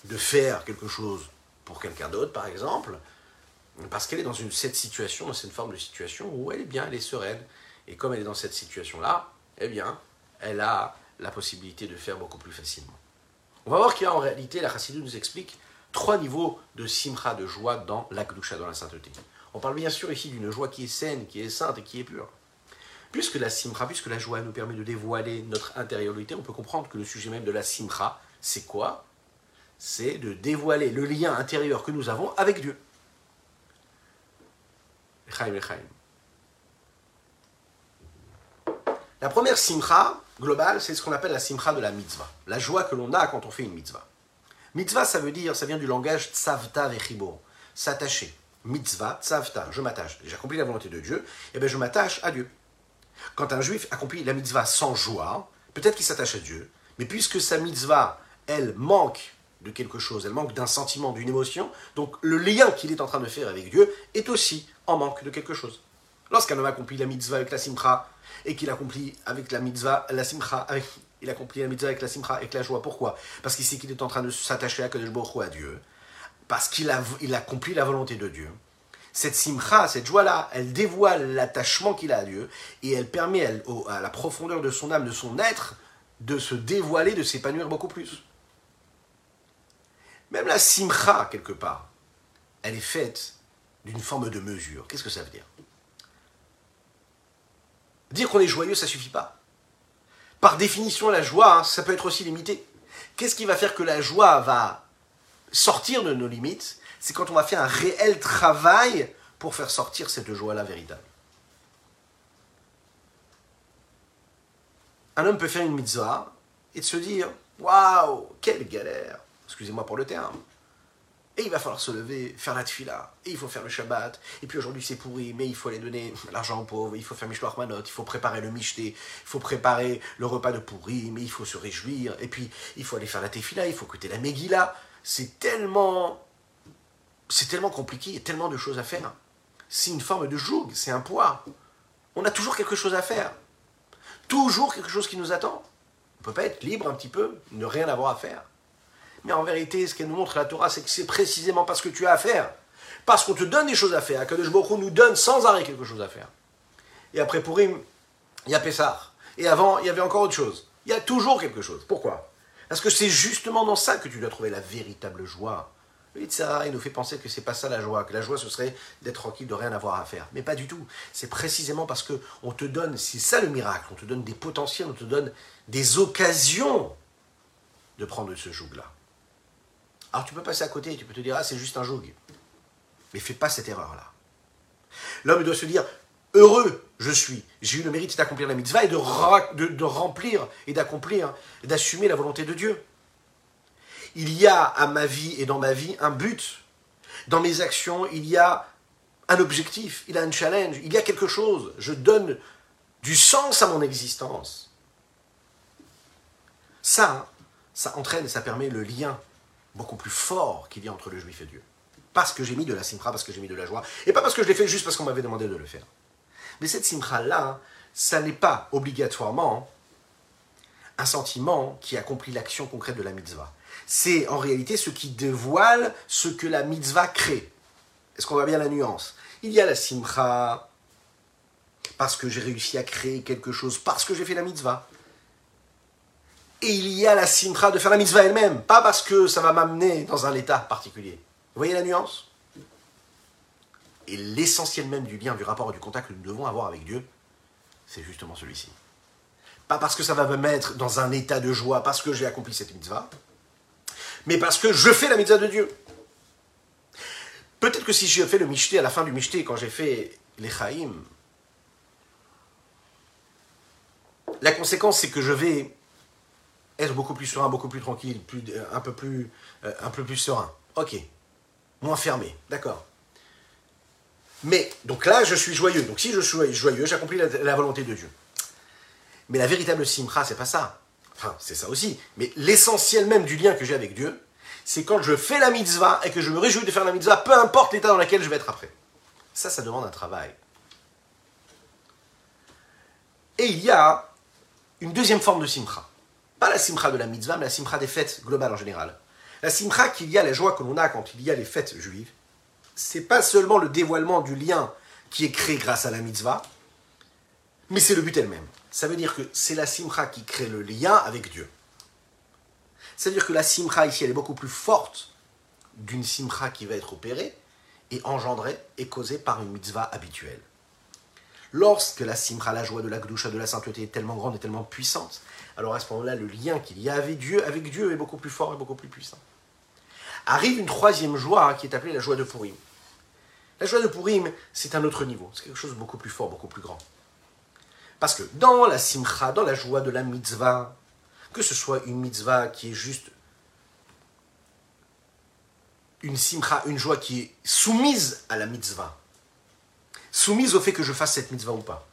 de faire quelque chose pour quelqu'un d'autre, par exemple, parce qu'elle est dans une, cette situation, dans cette forme de situation où elle est bien, elle est sereine. Et comme elle est dans cette situation-là, eh bien, elle a la possibilité de faire beaucoup plus facilement. On va voir qu'il y a en réalité, la Chassidou nous explique trois niveaux de simcha, de joie dans l'akdusha, dans la sainteté. On parle bien sûr ici d'une joie qui est saine, qui est sainte et qui est pure. Puisque la simcha, puisque la joie nous permet de dévoiler notre intériorité, on peut comprendre que le sujet même de la simcha, c'est quoi? C'est de dévoiler le lien intérieur que nous avons avec Dieu. La première simcha globale, c'est ce qu'on appelle la simcha de la mitzvah, la joie que l'on a quand on fait une mitzvah. Mitzvah, ça veut dire, ça vient du langage tsavta vechibo, s'attacher. Mitzvah, tsavta, je m'attache. J'ai accompli la volonté de Dieu, et eh bien je m'attache à Dieu. Quand un juif accomplit la mitzvah sans joie, peut-être qu'il s'attache à Dieu, mais puisque sa mitzvah, elle manque de quelque chose, elle manque d'un sentiment, d'une émotion, donc le lien qu'il est en train de faire avec Dieu est aussi en manque de quelque chose. Lorsqu'un homme accomplit la mitzvah avec la simcha, et qu'il accomplit avec la mitzvah, la simcha, avec, il accomplit la mitzvah avec la simcha, avec la joie. Pourquoi? Parce qu'il sait qu'il est en train de s'attacher à Kadosh à Dieu, parce qu'il a, il accomplit la volonté de Dieu cette simcha, cette joie-là, elle dévoile l'attachement qu'il a à Dieu et elle permet à la profondeur de son âme, de son être, de se dévoiler, de s'épanouir beaucoup plus. Même la simcha, quelque part, elle est faite d'une forme de mesure. Qu'est-ce que ça veut dire? Dire qu'on est joyeux, ça suffit pas. Par définition, la joie, hein, ça peut être aussi limité. Qu'est-ce qui va faire que la joie va sortir de nos limites? C'est quand on va faire un réel travail pour faire sortir cette joie-là véritable. Un homme peut faire une mitzvah et se dire Waouh, quelle galère Excusez-moi pour le terme. Et il va falloir se lever, faire la tfila, et il faut faire le Shabbat, et puis aujourd'hui c'est pourri, mais il faut aller donner l'argent aux pauvres, il faut faire Mishloach Manot, il faut préparer le Mishté, il faut préparer le repas de pourri, mais il faut se réjouir, et puis il faut aller faire la tefila, il faut écouter la Megillah. C'est tellement c'est tellement compliqué, il y a tellement de choses à faire. C'est une forme de joug, c'est un poids. On a toujours quelque chose à faire. Toujours quelque chose qui nous attend. On ne peut pas être libre un petit peu, ne rien avoir à faire. Mais en vérité, ce qu'elle nous montre la Torah, c'est que c'est précisément parce que tu as à faire. Parce qu'on te donne des choses à faire, que nous donne sans arrêt quelque chose à faire. Et après Purim, il y a Pessah. Et avant, il y avait encore autre chose. Il y a toujours quelque chose. Pourquoi? Parce que c'est justement dans ça que tu dois trouver la véritable joie. Le il nous fait penser que c'est pas ça la joie, que la joie ce serait d'être tranquille, de rien avoir à faire. Mais pas du tout. C'est précisément parce que on te donne, c'est ça le miracle, on te donne des potentiels, on te donne des occasions de prendre ce joug-là. Alors tu peux passer à côté tu peux te dire, ah c'est juste un joug. Mais fais pas cette erreur-là. L'homme doit se dire, heureux je suis, j'ai eu le mérite d'accomplir la mitzvah et de, de remplir et d'accomplir, d'assumer la volonté de Dieu il y a à ma vie et dans ma vie un but. Dans mes actions, il y a un objectif, il y a un challenge, il y a quelque chose. Je donne du sens à mon existence. Ça, ça entraîne ça permet le lien beaucoup plus fort qu'il y a entre le juif et Dieu. Parce que j'ai mis de la simcha, parce que j'ai mis de la joie, et pas parce que je l'ai fait juste parce qu'on m'avait demandé de le faire. Mais cette simcha-là, ça n'est pas obligatoirement un sentiment qui accomplit l'action concrète de la mitzvah c'est en réalité ce qui dévoile ce que la mitzvah crée. Est-ce qu'on voit bien la nuance? Il y a la simcha, parce que j'ai réussi à créer quelque chose, parce que j'ai fait la mitzvah. Et il y a la simcha de faire la mitzvah elle-même, pas parce que ça va m'amener dans un état particulier. Vous voyez la nuance? Et l'essentiel même du lien, du rapport et du contact que nous devons avoir avec Dieu, c'est justement celui-ci. Pas parce que ça va me mettre dans un état de joie, parce que j'ai accompli cette mitzvah, mais parce que je fais la mitzvah de Dieu. Peut-être que si je fais le michté à la fin du michté, quand j'ai fait les chaim, la conséquence c'est que je vais être beaucoup plus serein, beaucoup plus tranquille, plus, un, peu plus, euh, un peu plus serein. Ok. Moins fermé, d'accord. Mais, donc là, je suis joyeux. Donc si je suis joyeux, j'accomplis la, la volonté de Dieu. Mais la véritable simcha, c'est pas ça. Enfin, c'est ça aussi. Mais l'essentiel même du lien que j'ai avec Dieu, c'est quand je fais la mitzvah et que je me réjouis de faire la mitzvah, peu importe l'état dans lequel je vais être après. Ça, ça demande un travail. Et il y a une deuxième forme de simcha. Pas la simcha de la mitzvah, mais la simcha des fêtes globales en général. La simcha qu'il y a, la joie que l'on a quand il y a les fêtes juives, c'est pas seulement le dévoilement du lien qui est créé grâce à la mitzvah, mais c'est le but elle-même. Ça veut dire que c'est la simcha qui crée le lien avec Dieu. C'est-à-dire que la simcha ici, elle est beaucoup plus forte d'une simcha qui va être opérée et engendrée et causée par une mitzvah habituelle. Lorsque la simcha, la joie de la gdusha, de la sainteté est tellement grande et tellement puissante, alors à ce moment-là, le lien qu'il y a avec Dieu, avec Dieu est beaucoup plus fort et beaucoup plus puissant. Arrive une troisième joie qui est appelée la joie de Purim. La joie de Purim, c'est un autre niveau, c'est quelque chose de beaucoup plus fort, beaucoup plus grand. Parce que dans la simcha, dans la joie de la mitzvah, que ce soit une mitzvah qui est juste une simcha, une joie qui est soumise à la mitzvah, soumise au fait que je fasse cette mitzvah ou pas,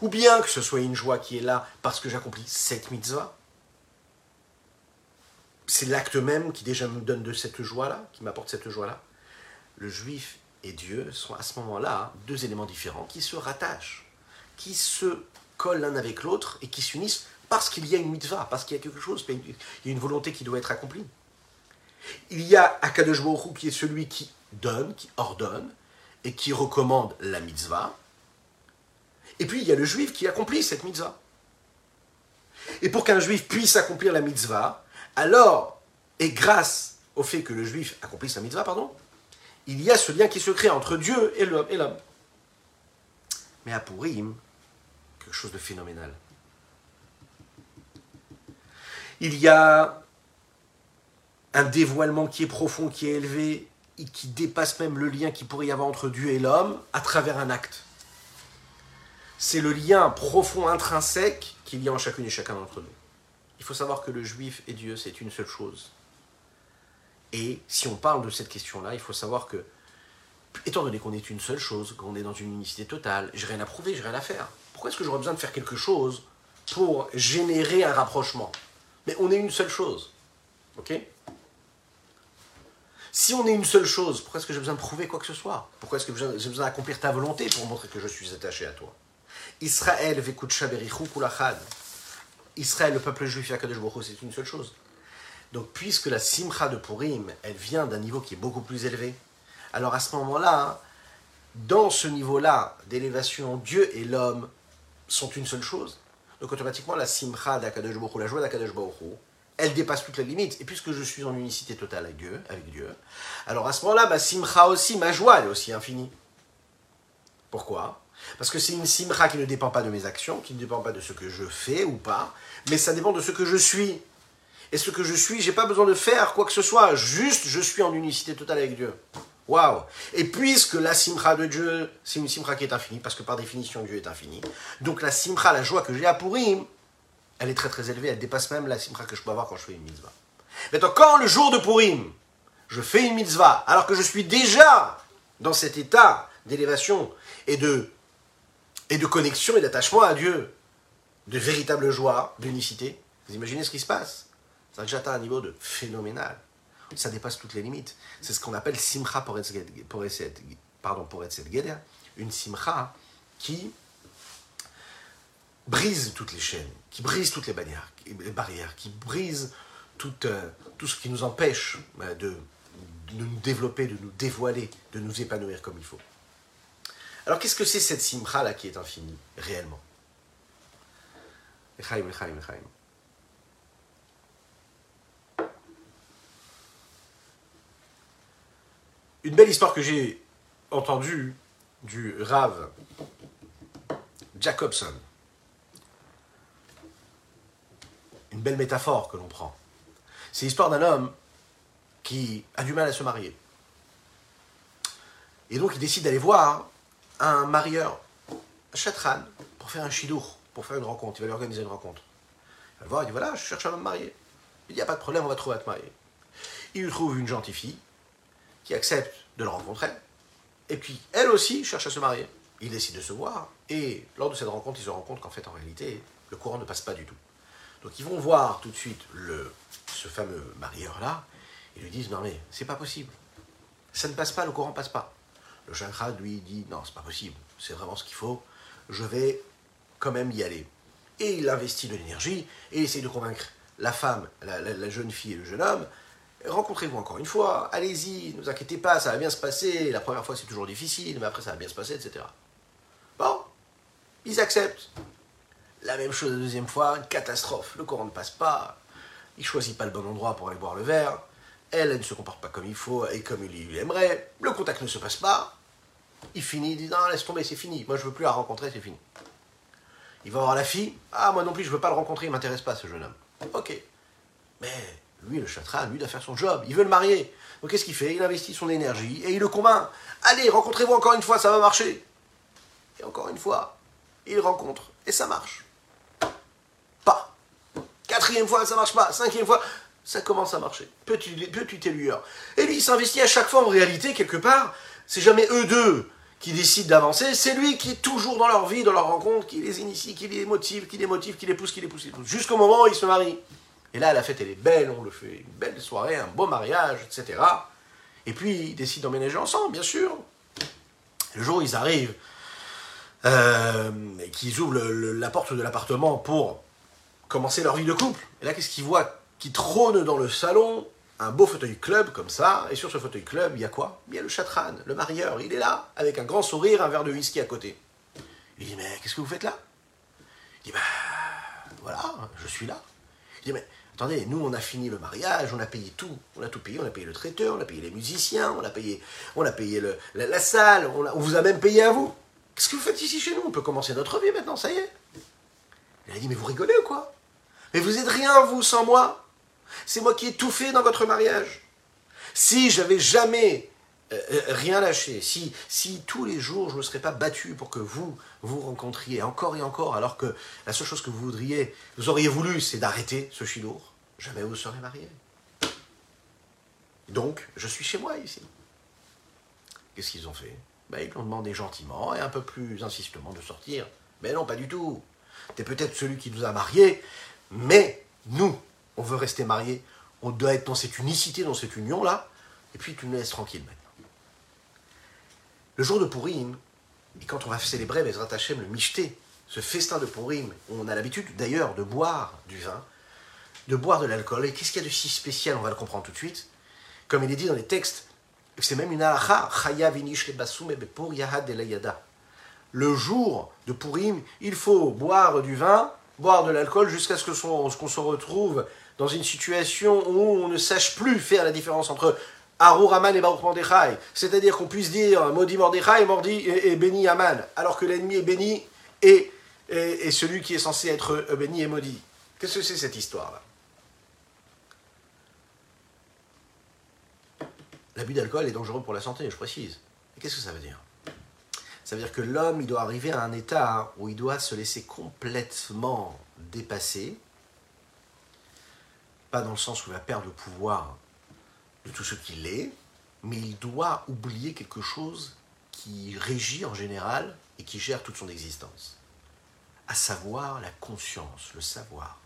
ou bien que ce soit une joie qui est là parce que j'accomplis cette mitzvah, c'est l'acte même qui déjà me donne de cette joie-là, qui m'apporte cette joie-là. Le juif et Dieu sont à ce moment-là deux éléments différents qui se rattachent, qui se collent l'un avec l'autre et qui s'unissent parce qu'il y a une mitzvah, parce qu'il y a quelque chose, il y a une volonté qui doit être accomplie. Il y a Akadosh Baruch qui est celui qui donne, qui ordonne et qui recommande la mitzvah. Et puis il y a le juif qui accomplit cette mitzvah. Et pour qu'un juif puisse accomplir la mitzvah, alors, et grâce au fait que le juif accomplit sa mitzvah, pardon, il y a ce lien qui se crée entre Dieu et l'homme. Mais à Purim, quelque chose de phénoménal. Il y a un dévoilement qui est profond, qui est élevé, qui dépasse même le lien qui pourrait y avoir entre Dieu et l'homme à travers un acte. C'est le lien profond, intrinsèque qu'il y a en chacune et chacun d'entre nous. Il faut savoir que le juif et Dieu, c'est une seule chose. Et si on parle de cette question-là, il faut savoir que, étant donné qu'on est une seule chose, qu'on est dans une unicité totale, j'ai rien à prouver, j'ai rien à faire. Pourquoi est-ce que j'aurais besoin de faire quelque chose pour générer un rapprochement? Mais on est une seule chose. Ok? Si on est une seule chose, pourquoi est-ce que j'ai besoin de prouver quoi que ce soit? Pourquoi est-ce que j'ai besoin d'accomplir ta volonté pour montrer que je suis attaché à toi? Israël Israël, le peuple juif, c'est une seule chose. Donc, puisque la simcha de Purim, elle vient d'un niveau qui est beaucoup plus élevé, alors à ce moment-là, dans ce niveau-là d'élévation, Dieu et l'homme sont une seule chose. Donc, automatiquement, la simcha d'Akadosh la joie d'Akadosh elle dépasse toutes les limites. Et puisque je suis en unicité totale avec Dieu, avec Dieu alors à ce moment-là, ma simcha aussi, ma joie, elle est aussi infinie. Pourquoi? Parce que c'est une simcha qui ne dépend pas de mes actions, qui ne dépend pas de ce que je fais ou pas, mais ça dépend de ce que je suis. Et ce que je suis, j'ai pas besoin de faire quoi que ce soit, juste je suis en unicité totale avec Dieu. Waouh Et puisque la simcha de Dieu, c'est une simcha qui est infinie, parce que par définition Dieu est infini, donc la simcha, la joie que j'ai à Purim, elle est très très élevée, elle dépasse même la simcha que je peux avoir quand je fais une mitzvah. Maintenant, quand le jour de Purim, je fais une mitzvah, alors que je suis déjà dans cet état d'élévation et de, et de connexion et d'attachement à Dieu, de véritable joie, d'unicité, vous imaginez ce qui se passe? Ça a déjà atteint un niveau de phénoménal. Ça dépasse toutes les limites. C'est ce qu'on appelle simcha pour pardon, pour une simcha qui brise toutes les chaînes, qui brise toutes les barrières, les barrières qui brise tout, euh, tout ce qui nous empêche euh, de, de nous développer, de nous dévoiler, de nous épanouir comme il faut. Alors qu'est-ce que c'est cette simcha là qui est infinie, réellement? Une belle histoire que j'ai entendue du Rav Jacobson. Une belle métaphore que l'on prend. C'est l'histoire d'un homme qui a du mal à se marier. Et donc il décide d'aller voir un marieur, un chatran, pour faire un chidour, pour faire une rencontre. Il va lui organiser une rencontre. Il va le voir, il dit voilà, je cherche un homme marié. Il il n'y a pas de problème, on va trouver à te marier. Il lui trouve une gentille fille, qui accepte de le rencontrer, et puis elle aussi cherche à se marier. Ils décident de se voir, et lors de cette rencontre, ils se rendent compte qu'en fait, en réalité, le courant ne passe pas du tout. Donc ils vont voir tout de suite le, ce fameux marieur-là, et lui disent, non mais, c'est pas possible. Ça ne passe pas, le courant passe pas. Le chakra lui dit, non, c'est pas possible, c'est vraiment ce qu'il faut, je vais quand même y aller. Et il investit de l'énergie, et essaie de convaincre la femme, la jeune fille et le jeune homme, rencontrez-vous encore une fois, allez-y, ne vous inquiétez pas, ça va bien se passer, la première fois c'est toujours difficile, mais après ça va bien se passer, etc. Bon, ils acceptent. La même chose la deuxième fois, catastrophe. Le courant ne passe pas. Il choisit pas le bon endroit pour aller boire le verre. Elle, elle ne se comporte pas comme il faut et comme il aimerait. Le contact ne se passe pas. Il finit, il dit non, laisse tomber, c'est fini. Moi, je veux plus la rencontrer, c'est fini. Il va voir la fille. Ah, moi non plus, je veux pas le rencontrer, il m'intéresse pas, ce jeune homme. Ok. Mais lui, le chatran, lui, doit faire son job. Il veut le marier. Donc, qu'est-ce qu'il fait? Il investit son énergie et il le convainc. Allez, rencontrez-vous encore une fois, ça va marcher. Et encore une fois, il rencontre et ça marche. Quatrième fois, ça marche pas. Cinquième fois, ça commence à marcher. Petit, petite lueur. Et lui, il s'investit à chaque fois en réalité, quelque part. C'est jamais eux deux qui décident d'avancer, c'est lui qui est toujours dans leur vie, dans leur rencontre, qui les initie, qui les motive, qui les motive, qui les pousse, qui les pousse, qui pousse, jusqu'au moment où ils se marient. Et là, la fête, elle est belle, on le fait une belle soirée, un beau mariage, etc. Et puis, ils décident d'emménager ensemble, bien sûr. Le jour où ils arrivent, euh, qu'ils ouvrent la porte de l'appartement pour commencer leur vie de couple, et là, qu'est-ce qu'ils voient Qui trône dans le salon? Un beau fauteuil club comme ça, et sur ce fauteuil club, il y a quoi? Il y a le chatran, le marieur, il est là, avec un grand sourire, un verre de whisky à côté. Il dit, mais qu'est-ce que vous faites là? Il dit, ben voilà, je suis là. Il dit, mais attendez, nous on a fini le mariage, on a payé tout, on a tout payé, on a payé le traiteur, on a payé les musiciens, on a payé, on a payé la, salle, on, vous a même payé à vous. Qu'est-ce que vous faites ici chez nous? On peut commencer notre vie maintenant, ça y est. Il a dit, mais vous rigolez ou quoi? Mais vous êtes rien, vous, sans moi c'est moi qui ai tout fait dans votre mariage. Si j'avais jamais euh, euh, rien lâché, si, si tous les jours je ne me serais pas battu pour que vous vous rencontriez encore et encore, alors que la seule chose que vous voudriez, vous auriez voulu, c'est d'arrêter ce chilour, jamais vous serez marié. Donc, je suis chez moi ici. Qu'est-ce qu'ils ont fait? Ben, Ils l'ont demandé gentiment et un peu plus insistement de sortir. Mais non, pas du tout. Tu es peut-être celui qui nous a mariés, mais nous, on veut rester marié, on doit être dans cette unicité, dans cette union-là, et puis tu nous laisses tranquille maintenant. Le jour de Purim, et quand on va célébrer Bezrat Hashem, le Michté, ce festin de Purim, on a l'habitude d'ailleurs de boire du vin, de boire de l'alcool, et qu'est-ce qu'il y a de si spécial, on va le comprendre tout de suite, comme il est dit dans les textes, c'est même une halakha, le jour de Purim, il faut boire du vin, boire de l'alcool jusqu'à ce qu'on se retrouve dans une situation où on ne sache plus faire la différence entre Arur Aman et Baruch Mordechai. C'est-à-dire qu'on puisse dire maudit Mordechai et, béni Aman, alors que l'ennemi est béni et, et, celui qui est censé être béni est maudit. Qu'est-ce que c'est cette histoire-là? L'abus d'alcool est dangereux pour la santé, je précise. Qu'est-ce que ça veut dire? Ça veut dire que l'homme, il doit arriver à un état où il doit se laisser complètement dépasser, pas dans le sens où il va perdre le pouvoir de tout ce qu'il est, mais il doit oublier quelque chose qui régit en général et qui gère toute son existence, à savoir la conscience, le savoir.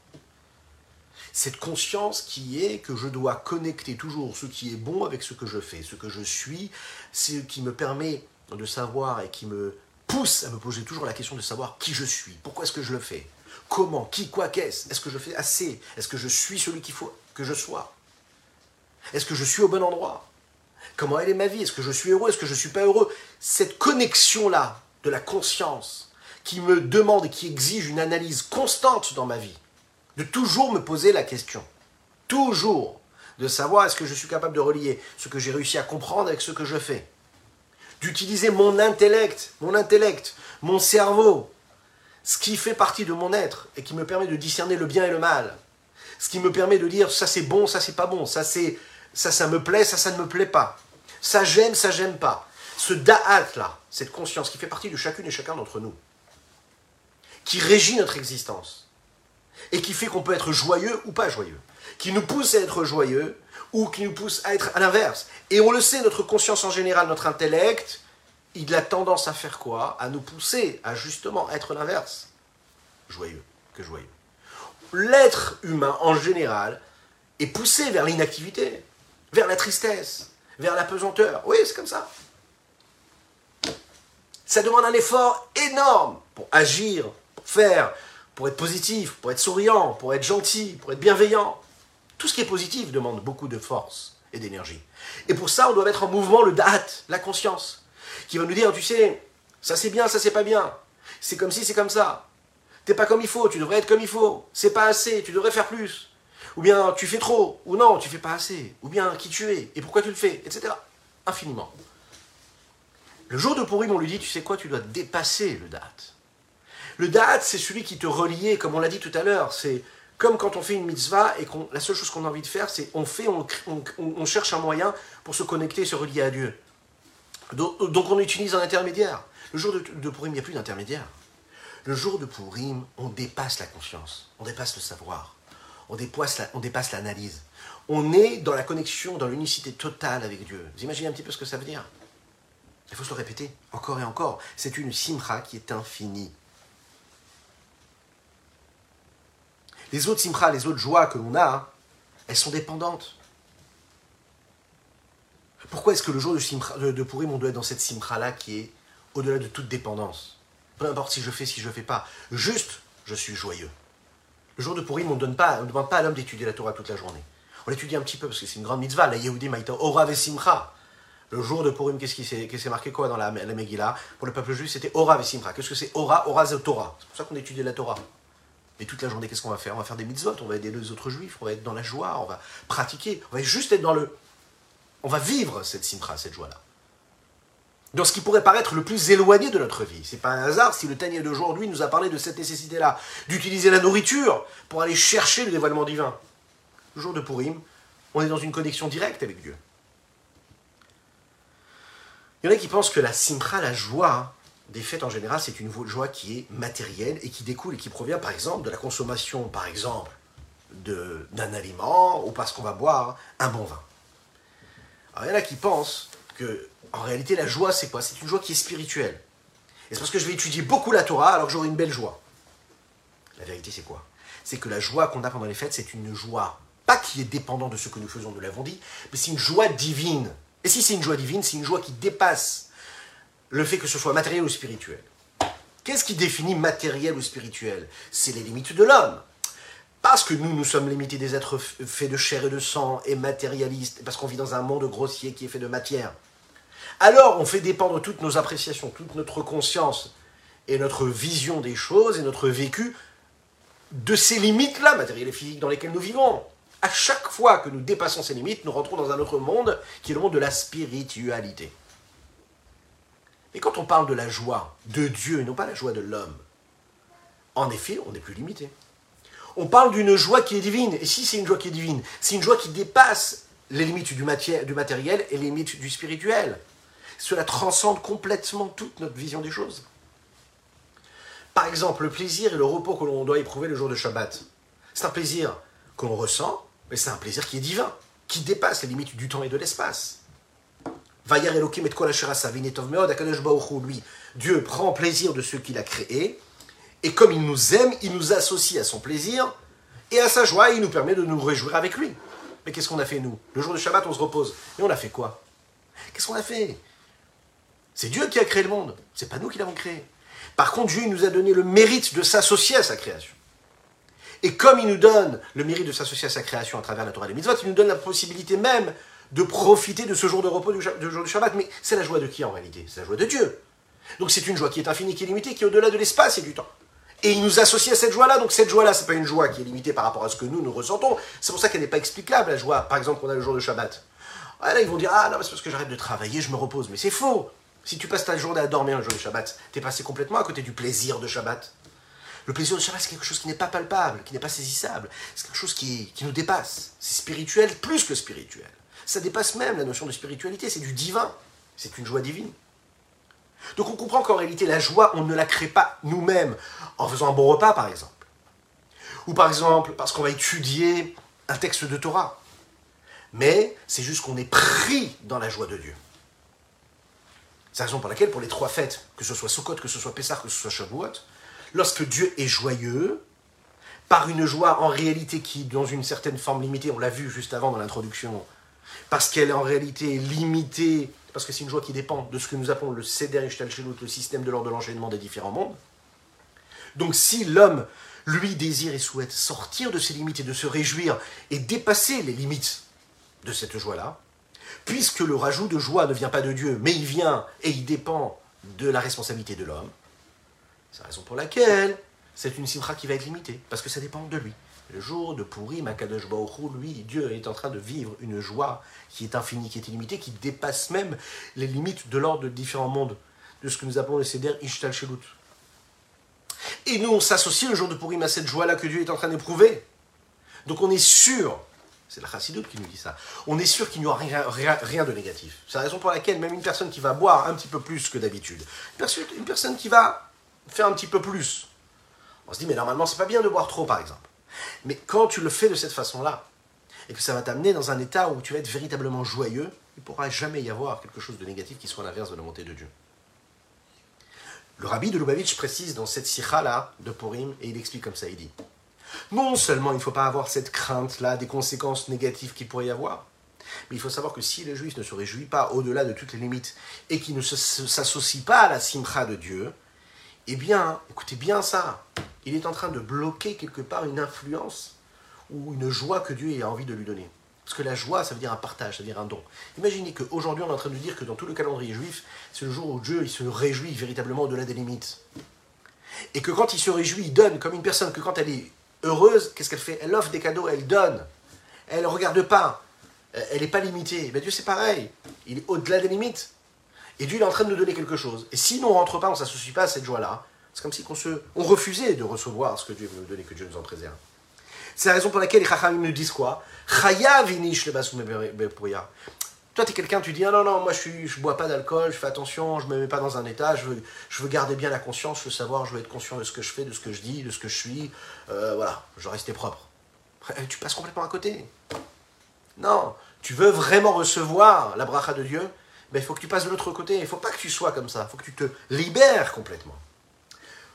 Cette conscience qui est que je dois connecter toujours ce qui est bon avec ce que je fais, ce que je suis, ce qui me permet de savoir et qui me pousse à me poser toujours la question de savoir qui je suis, pourquoi est-ce que je le fais, Comment? Qui? Quoi? Qu'est-ce? Est-ce que je fais assez? Est-ce que je suis celui qu'il faut que je sois? Est-ce que je suis au bon endroit? Comment elle est ma vie? Est-ce que je suis heureux? Est-ce que je ne suis pas heureux? Cette connexion-là de la conscience qui me demande et qui exige une analyse constante dans ma vie, de toujours me poser la question, toujours, de savoir est-ce que je suis capable de relier ce que j'ai réussi à comprendre avec ce que je fais, d'utiliser mon intellect, mon intellect, mon cerveau, ce qui fait partie de mon être et qui me permet de discerner le bien et le mal, ce qui me permet de dire ça c'est bon, ça c'est pas bon, ça c'est ça ça me plaît, ça ça ne me plaît pas, ça j'aime, ça j'aime pas. Ce da'at là, cette conscience qui fait partie de chacune et chacun d'entre nous, qui régit notre existence et qui fait qu'on peut être joyeux ou pas joyeux, qui nous pousse à être joyeux ou qui nous pousse à être à l'inverse. Et on le sait, notre conscience en général, notre intellect, il a tendance à faire quoi? À nous pousser à justement être l'inverse. Joyeux que joyeux. L'être humain en général est poussé vers l'inactivité, vers la tristesse, vers la pesanteur. Oui, c'est comme ça. Ça demande un effort énorme pour agir, pour faire, pour être positif, pour être souriant, pour être gentil, pour être bienveillant. Tout ce qui est positif demande beaucoup de force et d'énergie. Et pour ça, on doit mettre en mouvement le date, la conscience qui va nous dire, tu sais, ça c'est bien, ça c'est pas bien. C'est comme si, c'est comme ça. T'es pas comme il faut, tu devrais être comme il faut. C'est pas assez, tu devrais faire plus. Ou bien tu fais trop, ou non, tu fais pas assez. Ou bien qui tu es, et pourquoi tu le fais, etc. Infiniment. Le jour de Purim, on lui dit, tu sais quoi, tu dois dépasser le date. Le date, c'est celui qui te reliait, comme on l'a dit tout à l'heure. C'est comme quand on fait une mitzvah et qu'on, la seule chose qu'on a envie de faire, c'est on fait, on, cherche un moyen pour se connecter, se relier à Dieu. Donc, on utilise un intermédiaire. Le jour de, de Purim, il n'y a plus d'intermédiaire. Le jour de Purim, on dépasse la conscience, on dépasse le savoir, on dépasse, on dépasse l'analyse. On est dans la connexion, dans l'unicité totale avec Dieu. Vous imaginez un petit peu ce que ça veut dire? Il faut se le répéter encore et encore. C'est une simcha qui est infinie. Les autres simcha, les autres joies que l'on a, elles sont dépendantes. Pourquoi est-ce que le jour de, simcha, de, Purim, on doit être dans cette simcha-là qui est au-delà de toute dépendance? Peu importe si je fais, si je ne fais pas. Juste, je suis joyeux. Le jour de Purim, on ne demande pas à l'homme d'étudier la Torah toute la journée. On l'étudie un petit peu parce que c'est une grande mitzvah. La Yehudi Maïta Ora Simcha. Le jour de Purim, qu'est-ce qui s'est marqué quoi dans la, la Megillah? Pour le peuple juif, c'était Ora Simcha. Qu'est-ce que c'est Ora? Ora Torah. C'est pour ça qu'on étudie la Torah. Et toute la journée, qu'est-ce qu'on va faire? On va faire des mitzvot, on va aider les autres juifs, on va être dans la joie, on va pratiquer, on va juste être dans le. On va vivre cette simcha, cette joie-là. Dans ce qui pourrait paraître le plus éloigné de notre vie. C'est pas un hasard si le Tanier d'aujourd'hui nous a parlé de cette nécessité-là, d'utiliser la nourriture pour aller chercher le dévoilement divin. Le jour de Purim, on est dans une connexion directe avec Dieu. Il y en a qui pensent que la simcha, la joie, des fêtes en général, c'est une joie qui est matérielle et qui découle et qui provient par exemple de la consommation, par exemple, d'un aliment ou parce qu'on va boire un bon vin. Alors il y en a qui pensent que en réalité la joie c'est quoi? C'est une joie qui est spirituelle. Et c'est parce que je vais étudier beaucoup la Torah alors que j'aurai une belle joie. La vérité c'est quoi? C'est que la joie qu'on a pendant les fêtes c'est une joie pas qui est dépendante de ce que nous faisons, nous l'avons dit, mais c'est une joie divine. Et si c'est une joie divine, c'est une joie qui dépasse le fait que ce soit matériel ou spirituel. Qu'est-ce qui définit matériel ou spirituel? C'est les limites de l'homme. Parce que nous, nous sommes limités des êtres faits de chair et de sang et matérialistes, parce qu'on vit dans un monde grossier qui est fait de matière. Alors, on fait dépendre toutes nos appréciations, toute notre conscience et notre vision des choses et notre vécu de ces limites-là, matérielles et physiques, dans lesquelles nous vivons. À chaque fois que nous dépassons ces limites, nous rentrons dans un autre monde qui est le monde de la spiritualité. Mais quand on parle de la joie de Dieu et non pas la joie de l'homme, en effet, on est plus limité. On parle d'une joie qui est divine. Et si c'est une joie qui est divine, c'est une joie qui dépasse les limites du, du matériel et les limites du spirituel. Cela transcende complètement toute notre vision des choses. Par exemple, le plaisir et le repos que l'on doit éprouver le jour de Shabbat. C'est un plaisir que l'on ressent, mais c'est un plaisir qui est divin, qui dépasse les limites du temps et de l'espace. Vayar et lui, Dieu prend plaisir de ce qu'il a créé, et comme il nous aime, il nous associe à son plaisir et à sa joie, il nous permet de nous réjouir avec lui. Mais qu'est-ce qu'on a fait nous? Le jour de Shabbat, on se repose. Et on a fait quoi? Qu'est-ce qu'on a fait? C'est Dieu qui a créé le monde, c'est pas nous qui l'avons créé. Par contre, Dieu nous a donné le mérite de s'associer à sa création. Et comme il nous donne le mérite de s'associer à sa création à travers la Torah des mitzvot, il nous donne la possibilité même de profiter de ce jour de repos du, jour du Shabbat. Mais c'est la joie de qui en réalité? C'est la joie de Dieu. Donc c'est une joie qui est infinie, qui est limitée, qui est au-delà de l'espace et du temps. Et il nous associe à cette joie-là. Donc cette joie-là, c'est pas une joie qui est limitée par rapport à ce que nous, nous ressentons. C'est pour ça qu'elle n'est pas explicable, la joie, par exemple, qu'on a le jour de Shabbat. Ah, là, ils vont dire, ah non, c'est parce que j'arrête de travailler, je me repose. Mais c'est faux. Si tu passes ta journée à dormir le jour de Shabbat, t'es passé complètement à côté du plaisir de Shabbat. Le plaisir de Shabbat, c'est quelque chose qui n'est pas palpable, qui n'est pas saisissable. C'est quelque chose qui, qui nous dépasse. C'est spirituel plus que spirituel. Ça dépasse même la notion de spiritualité, c'est du divin, c'est une joie divine. Donc on comprend qu'en réalité, la joie, on ne la crée pas nous-mêmes en faisant un bon repas, par exemple. Ou par exemple, parce qu'on va étudier un texte de Torah. Mais c'est juste qu'on est pris dans la joie de Dieu. C'est la raison pour laquelle, pour les trois fêtes, que ce soit Sukkot, que ce soit Pessah, que ce soit Shavuot, lorsque Dieu est joyeux, par une joie en réalité qui, dans une certaine forme limitée, on l'a vu juste avant dans l'introduction, parce qu'elle est en réalité limitée, parce que c'est une joie qui dépend de ce que nous appelons le Seder Ishtalshelut, le système de l'ordre de l'enchaînement des différents mondes. Donc si l'homme, lui, désire et souhaite sortir de ses limites et de se réjouir et dépasser les limites de cette joie-là, puisque le rajout de joie ne vient pas de Dieu, mais il vient et il dépend de la responsabilité de l'homme, c'est la raison pour laquelle c'est une simcha qui va être limitée, parce que ça dépend de lui. Le jour de Purim, Akadosh Baruch lui, Dieu est en train de vivre une joie qui est infinie, qui est illimitée, qui dépasse même les limites de l'ordre de différents mondes, de ce que nous appelons le Seder Ishtal Shelut. Et nous, on s'associe le jour de Purim à cette joie-là que Dieu est en train d'éprouver. Donc on est sûr, c'est la Chassidoute qui nous dit ça, on est sûr qu'il n'y aura rien, rien, de négatif. C'est la raison pour laquelle même une personne qui va boire un petit peu plus que d'habitude, une personne qui va faire un petit peu plus, on se dit mais normalement c'est pas bien de boire trop par exemple. Mais quand tu le fais de cette façon-là, et que ça va t'amener dans un état où tu vas être véritablement joyeux, il ne pourra jamais y avoir quelque chose de négatif qui soit l'inverse de la montée de Dieu. Le rabbi de Lubavitch précise dans cette sikha-là de Purim, et il explique comme ça, il dit Non seulement il ne faut pas avoir cette crainte-là des conséquences négatives qu'il pourrait y avoir, mais il faut savoir que si le juif ne se réjouit pas au-delà de toutes les limites et qu'il ne s'associe pas à la simcha de Dieu, eh bien, écoutez bien ça, il est en train de bloquer quelque part une influence ou une joie que Dieu a envie de lui donner. Parce que la joie, ça veut dire un partage, ça veut dire un don. Imaginez qu'aujourd'hui, on est en train de dire que dans tout le calendrier juif, c'est le jour où Dieu il se réjouit véritablement au-delà des limites. Et que quand il se réjouit, il donne comme une personne que quand elle est heureuse, qu'est-ce qu'elle fait? Elle offre des cadeaux, elle donne. Elle ne regarde pas. Elle n'est pas limitée. Ben Dieu, c'est pareil. Il est au-delà des limites. Et Dieu est en train de nous donner quelque chose. Et si nous ne rentre pas, on ne s'associe pas à cette joie-là, c'est comme si on, se, on refusait de recevoir ce que Dieu veut nous donner, que Dieu nous en préserve. C'est la raison pour laquelle les Chachamim nous disent quoi? Vinish le Toi, tu es quelqu'un, tu dis, ah non, non, moi je ne bois pas d'alcool, je fais attention, je ne me mets pas dans un état, je veux, je veux garder bien la conscience, je veux savoir, je veux être conscient de ce que je fais, de ce que je dis, de ce que je suis. Euh, voilà, je rester propre. Tu passes complètement à côté. Non, tu veux vraiment recevoir la bracha de Dieu, ben, il faut que tu passes de l'autre côté. Il ne faut pas que tu sois comme ça. Il faut que tu te libères complètement.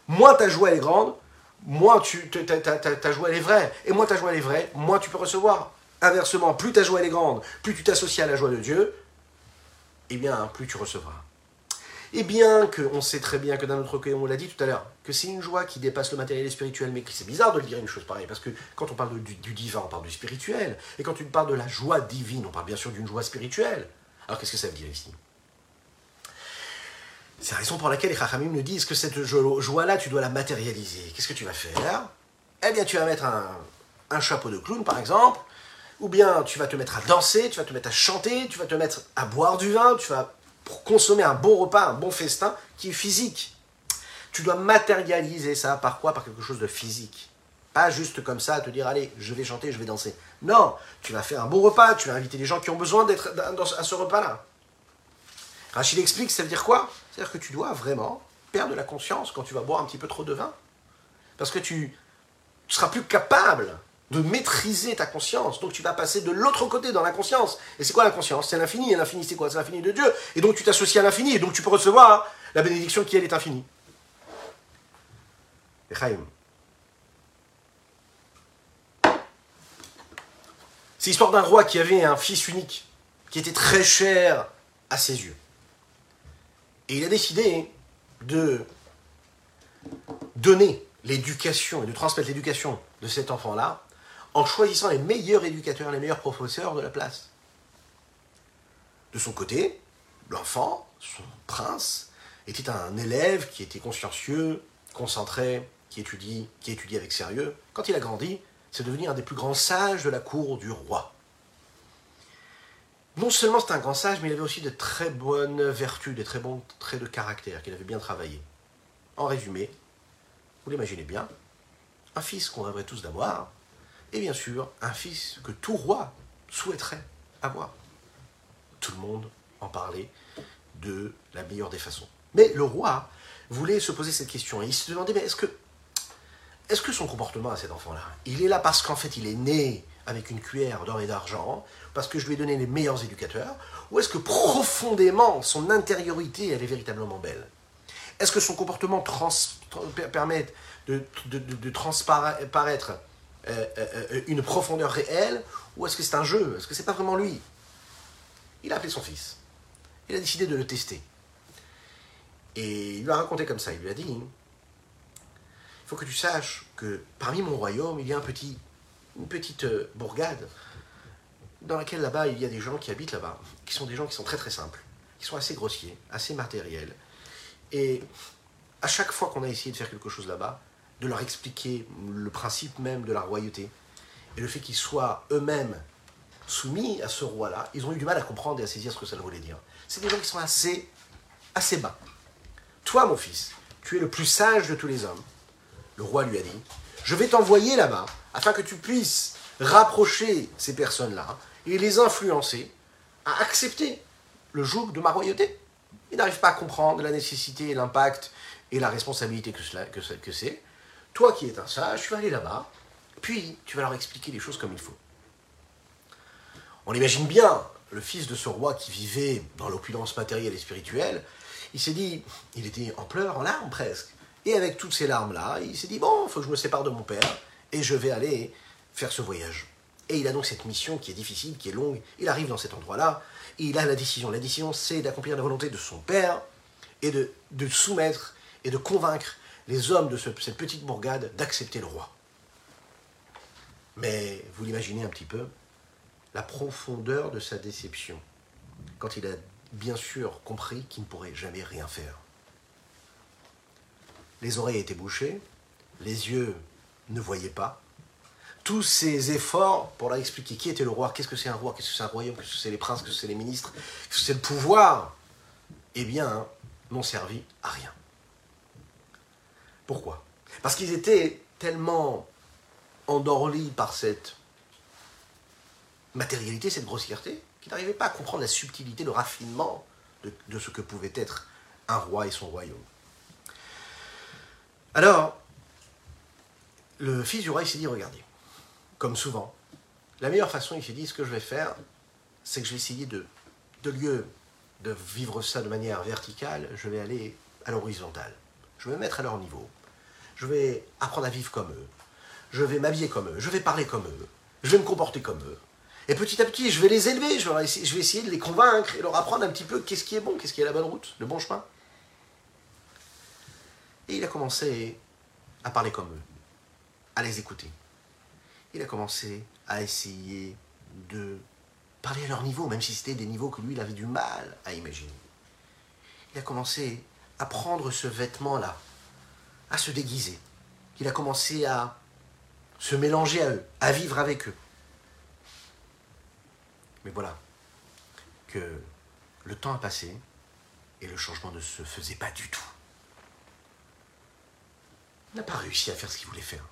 Moins ta joie est grande, moins tu, ta, joie elle est vraie. Et moins ta joie est vraie, moins tu peux recevoir. Inversement, plus ta joie elle est grande, plus tu t'associes à la joie de Dieu, et eh bien, plus tu recevras. Et bien qu'on sait très bien que d'un autre côté, on l'a dit tout à l'heure, que c'est une joie qui dépasse le matériel et le spirituel, mais c'est bizarre de le dire une chose pareille, parce que quand on parle du, divin, on parle du spirituel, et quand tu parles de la joie divine, on parle bien sûr d'une joie spirituelle. Alors qu'est-ce que ça veut dire ici? C'est la raison pour laquelle les Chachamim nous disent que cette joie-là, tu dois la matérialiser. Qu'est-ce que tu vas faire? Eh bien, tu vas mettre un, chapeau de clown, par exemple, ou bien tu vas te mettre à danser, tu vas te mettre à chanter, tu vas te mettre à boire du vin, tu vas consommer un bon repas, un bon festin qui est physique. Tu dois matérialiser ça par quoi? Par quelque chose de physique. Pas juste comme ça, te dire, allez, je vais chanter, je vais danser. Non, tu vas faire un bon repas, tu vas inviter les gens qui ont besoin d'être à ce repas-là. Rachid explique, ça veut dire quoi? C'est-à-dire que tu dois vraiment perdre la conscience quand tu vas boire un petit peu trop de vin. Parce que tu ne seras plus capable de maîtriser ta conscience. Donc tu vas passer de l'autre côté dans la conscience. Et c'est quoi la conscience? C'est l'infini. Et l'infini, c'est quoi? C'est l'infini de Dieu. Et donc tu t'associes à l'infini. Et donc tu peux recevoir la bénédiction qui, elle, est infinie. C'est l'histoire d'un roi qui avait un fils unique, qui était très cher à ses yeux. Et il a décidé de donner l'éducation et de transmettre l'éducation de cet enfant-là en choisissant les meilleurs éducateurs, les meilleurs professeurs de la place. De son côté, l'enfant, son prince, était un élève qui était consciencieux, concentré, qui étudie, qui étudie avec sérieux. Quand il a grandi, c'est devenu un des plus grands sages de la cour du roi non seulement c'était un grand sage, mais il avait aussi de très bonnes vertus, de très bons traits de caractère qu'il avait bien travaillé. En résumé, vous l'imaginez bien, un fils qu'on rêverait tous d'avoir, et bien sûr un fils que tout roi souhaiterait avoir. Tout le monde en parlait de la meilleure des façons. Mais le roi voulait se poser cette question et il se demandait mais que est-ce que son comportement à cet enfant-là, il est là parce qu'en fait il est né avec une cuillère d'or et d'argent, parce que je lui ai donné les meilleurs éducateurs, ou est-ce que profondément, son intériorité, elle est véritablement belle? Est-ce que son comportement permet de, transparaître euh, euh, euh, une profondeur réelle, ou est-ce que c'est un jeu? Est-ce que c'est pas vraiment lui? Il a appelé son fils. Il a décidé de le tester. Et il lui a raconté comme ça, il lui a dit, il faut que tu saches que parmi mon royaume, il y a un petit une petite euh, bourgade dans laquelle là-bas il y a des gens qui habitent là-bas, qui sont des gens qui sont très très simples, qui sont assez grossiers, assez matériels. Et à chaque fois qu'on a essayé de faire quelque chose là-bas, de leur expliquer le principe même de la royauté et le fait qu'ils soient eux-mêmes soumis à ce roi-là, ils ont eu du mal à comprendre et à saisir ce que ça voulait dire. C'est des gens qui sont assez, assez bas. Toi, mon fils, tu es le plus sage de tous les hommes. Le roi lui a dit, je vais t'envoyer là-bas afin que tu puisses rapprocher ces personnes-là et les influencer à accepter le joug de ma royauté. Ils n'arrivent pas à comprendre la nécessité, l'impact et la responsabilité que, cela, que, c'est. Toi qui es un sage, tu vas aller là-bas, puis tu vas leur expliquer les choses comme il faut. On imagine bien le fils de ce roi qui vivait dans l'opulence matérielle et spirituelle. Il s'est dit, il était en pleurs, en larmes presque. Et avec toutes ces larmes-là, il s'est dit, bon, il faut que je me sépare de mon père et je vais aller faire ce voyage. Et il a donc cette mission qui est difficile, qui est longue. Il arrive dans cet endroit-là, et il a la décision. La décision, c'est d'accomplir la volonté de son père et de, de soumettre et de convaincre les hommes de cette petite bourgade d'accepter le roi. Mais vous l'imaginez un petit peu, la profondeur de sa déception, quand il a bien sûr compris qu'il ne pourrait jamais rien faire. Les oreilles étaient bouchées, les yeux ne voyaient pas. Tous ces efforts pour leur expliquer qui était le roi, qu'est-ce que c'est un roi, qu'est-ce que c'est un royaume, qu'est-ce que c'est les princes, qu'est-ce que c'est les ministres, qu'est-ce que c'est le pouvoir, eh bien, n'ont servi à rien. Pourquoi? Parce qu'ils étaient tellement endormis par cette matérialité, cette grossièreté, qu'ils n'arrivaient pas à comprendre la subtilité, le raffinement de, de, ce que pouvait être un roi et son royaume. Alors, le fils du roi, il s'est dit, regardez, comme souvent, la meilleure façon, il s'est dit, ce que je vais faire, c'est que je vais essayer de, de lieu de vivre ça de manière verticale, je vais aller à l'horizontale. Je vais me mettre à leur niveau je vais apprendre à vivre comme eux, je vais m'habiller comme eux, je vais parler comme eux, je vais me comporter comme eux. Et petit à petit, je vais les élever, je vais, essayer, je vais essayer de les convaincre et leur apprendre un petit peu qu'est-ce qui est bon, qu'est-ce qui est la bonne route, le bon chemin. Et il a commencé à parler comme eux, à les écouter. Il a commencé à essayer de parler à leur niveau, même si c'était des niveaux que lui, il avait du mal à imaginer. Il a commencé à prendre ce vêtement-là, à se déguiser, qu'il a commencé à se mélanger à eux, à vivre avec eux. Mais voilà, que le temps a passé et le changement ne se faisait pas du tout. Il n'a pas réussi à faire ce qu'il voulait faire.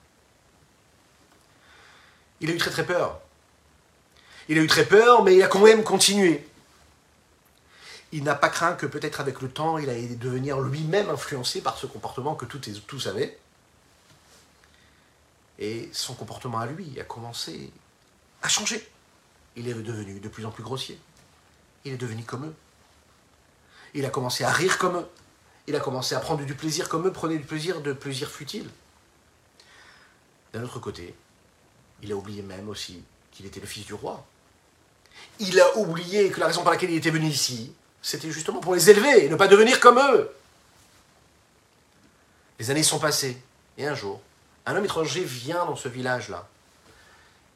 Il a eu très très peur. Il a eu très peur, mais il a quand même continué il n'a pas craint que peut-être avec le temps, il allait devenir lui-même influencé par ce comportement que et tous avaient. Et son comportement à lui a commencé à changer. Il est devenu de plus en plus grossier. Il est devenu comme eux. Il a commencé à rire comme eux. Il a commencé à prendre du plaisir comme eux, prenait du plaisir de plaisir futile. D'un autre côté, il a oublié même aussi qu'il était le fils du roi. Il a oublié que la raison pour laquelle il était venu ici, c'était justement pour les élever et ne pas devenir comme eux. Les années sont passées, et un jour, un homme étranger vient dans ce village-là.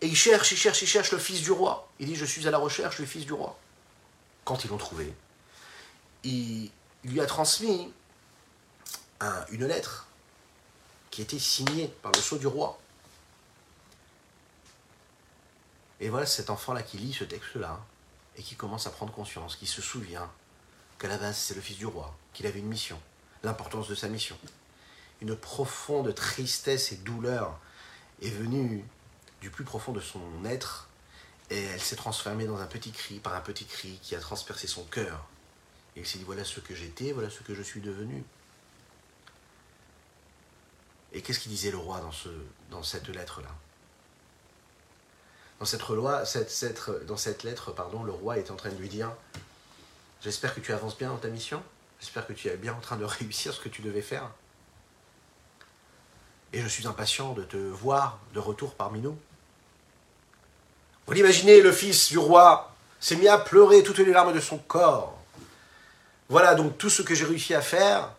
Et il cherche, il cherche, il cherche le fils du roi. Il dit, je suis à la recherche du fils du roi. Quand ils l'ont trouvé, il lui a transmis une lettre qui était signée par le sceau du roi. Et voilà cet enfant-là qui lit ce texte-là et qui commence à prendre conscience, qui se souvient qu'à c'est le fils du roi, qu'il avait une mission, l'importance de sa mission. Une profonde tristesse et douleur est venue du plus profond de son être et elle s'est transformée dans un petit cri, par un petit cri qui a transpercé son cœur. Et il s'est dit voilà ce que j'étais, voilà ce que je suis devenu. Et qu'est-ce qu'il disait le roi dans cette lettre-là? Dans cette, lettre, pardon, le roi est en train de lui dire J'espère que tu avances bien dans ta mission. J'espère que tu es bien en train de réussir ce que tu devais faire. Et je suis impatient de te voir de retour parmi nous. Vous l'imaginez, le fils du roi s'est mis à pleurer toutes les larmes de son corps. Voilà donc tout ce que j'ai réussi à faire,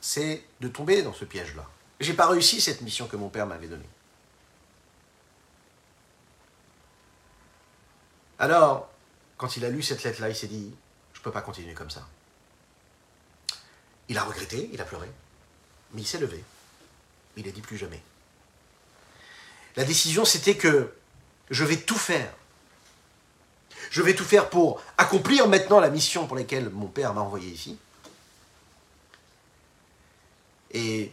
c'est de tomber dans ce piège-là. J'ai pas réussi cette mission que mon père m'avait donnée. Alors, quand il a lu cette lettre-là, il s'est dit, je ne peux pas continuer comme ça. Il a regretté, il a pleuré, mais il s'est levé. Il a dit plus jamais. La décision, c'était que je vais tout faire. Je vais tout faire pour accomplir maintenant la mission pour laquelle mon père m'a envoyé ici. Et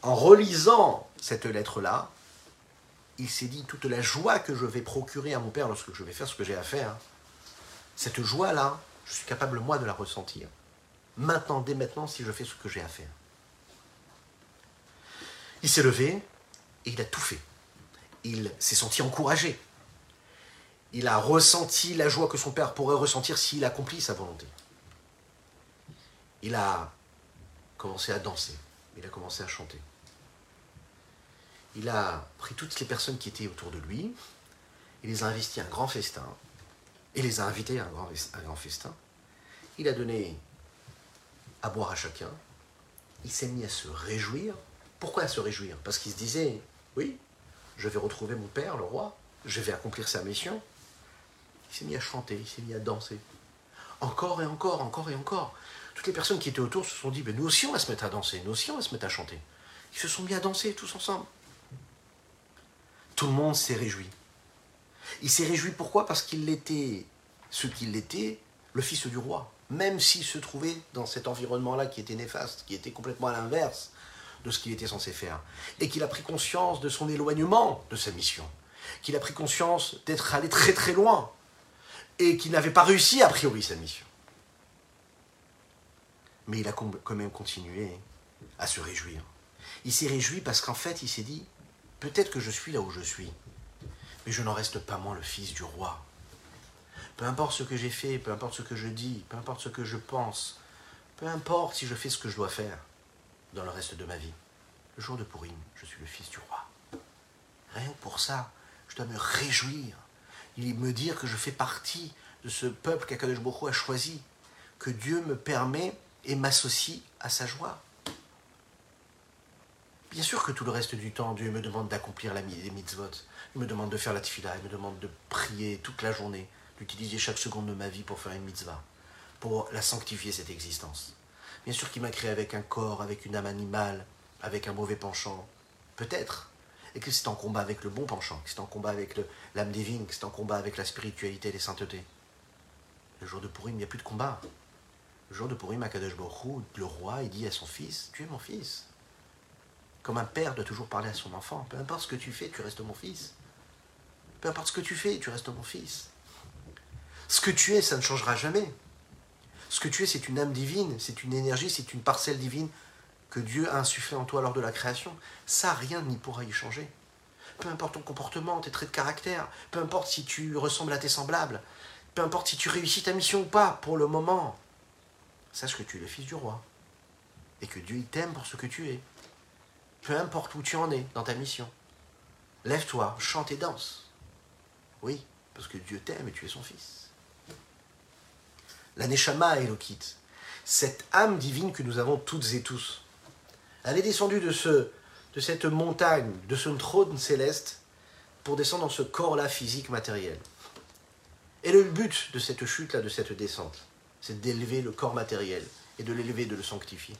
en relisant cette lettre-là, il s'est dit toute la joie que je vais procurer à mon père lorsque je vais faire ce que j'ai à faire, cette joie-là, je suis capable moi de la ressentir. Maintenant, dès maintenant, si je fais ce que j'ai à faire. Il s'est levé et il a tout fait. Il s'est senti encouragé. Il a ressenti la joie que son père pourrait ressentir s'il accomplit sa volonté. Il a commencé à danser. Il a commencé à chanter il a pris toutes les personnes qui étaient autour de lui, il les a investis à un grand festin, et les a invités à un grand, un grand festin. Il a donné à boire à chacun. Il s'est mis à se réjouir. Pourquoi à se réjouir? Parce qu'il se disait, oui, je vais retrouver mon père, le roi, je vais accomplir sa mission. Il s'est mis à chanter, il s'est mis à danser. Encore et encore, encore et encore. Toutes les personnes qui étaient autour se sont dit, mais nous aussi on va se mettre à danser, nous aussi on va se mettre à chanter. Ils se sont mis à danser tous ensemble. Tout le monde s'est réjoui. Il s'est réjoui pourquoi? Parce qu'il était ce qu'il était, le fils du roi. Même s'il se trouvait dans cet environnement-là qui était néfaste, qui était complètement à l'inverse de ce qu'il était censé faire. Et qu'il a pris conscience de son éloignement de sa mission. Qu'il a pris conscience d'être allé très très loin. Et qu'il n'avait pas réussi a priori sa mission. Mais il a quand même continué à se réjouir. Il s'est réjoui parce qu'en fait, il s'est dit, Peut-être que je suis là où je suis, mais je n'en reste pas moins le fils du roi. Peu importe ce que j'ai fait, peu importe ce que je dis, peu importe ce que je pense, peu importe si je fais ce que je dois faire dans le reste de ma vie. Le jour de Purim, je suis le fils du roi. Rien que pour ça, je dois me réjouir. Il me dire que je fais partie de ce peuple qu'Akadosh Boko a choisi, que Dieu me permet et m'associe à sa joie. Bien sûr que tout le reste du temps, Dieu me demande d'accomplir les mitzvot. Il me demande de faire la tefila, il me demande de prier toute la journée, d'utiliser chaque seconde de ma vie pour faire une mitzvah, pour la sanctifier, cette existence. Bien sûr qu'il m'a créé avec un corps, avec une âme animale, avec un mauvais penchant. Peut-être. Et que c'est en combat avec le bon penchant, que c'est en combat avec l'âme divine, que c'est en combat avec la spiritualité et les saintetés. Le jour de Purim, il n'y a plus de combat. Le jour de Purim, Akadosh Baruch le roi, il dit à son fils, tu es mon fils. Comme un père doit toujours parler à son enfant. Peu importe ce que tu fais, tu restes mon fils. Peu importe ce que tu fais, tu restes mon fils. Ce que tu es, ça ne changera jamais. Ce que tu es, c'est une âme divine, c'est une énergie, c'est une parcelle divine que Dieu a insufflé en toi lors de la création. Ça, rien n'y pourra y changer. Peu importe ton comportement, tes traits de caractère, peu importe si tu ressembles à tes semblables, peu importe si tu réussis ta mission ou pas, pour le moment, sache que tu es le fils du roi. Et que Dieu t'aime pour ce que tu es peu importe où tu en es dans ta mission. Lève-toi, chante et danse. Oui, parce que Dieu t'aime et tu es son fils. La Neshama Elokit, cette âme divine que nous avons toutes et tous, elle est descendue de, ce, de cette montagne, de ce trône céleste, pour descendre dans ce corps-là physique matériel. Et le but de cette chute-là, de cette descente, c'est d'élever le corps matériel et de l'élever, de le sanctifier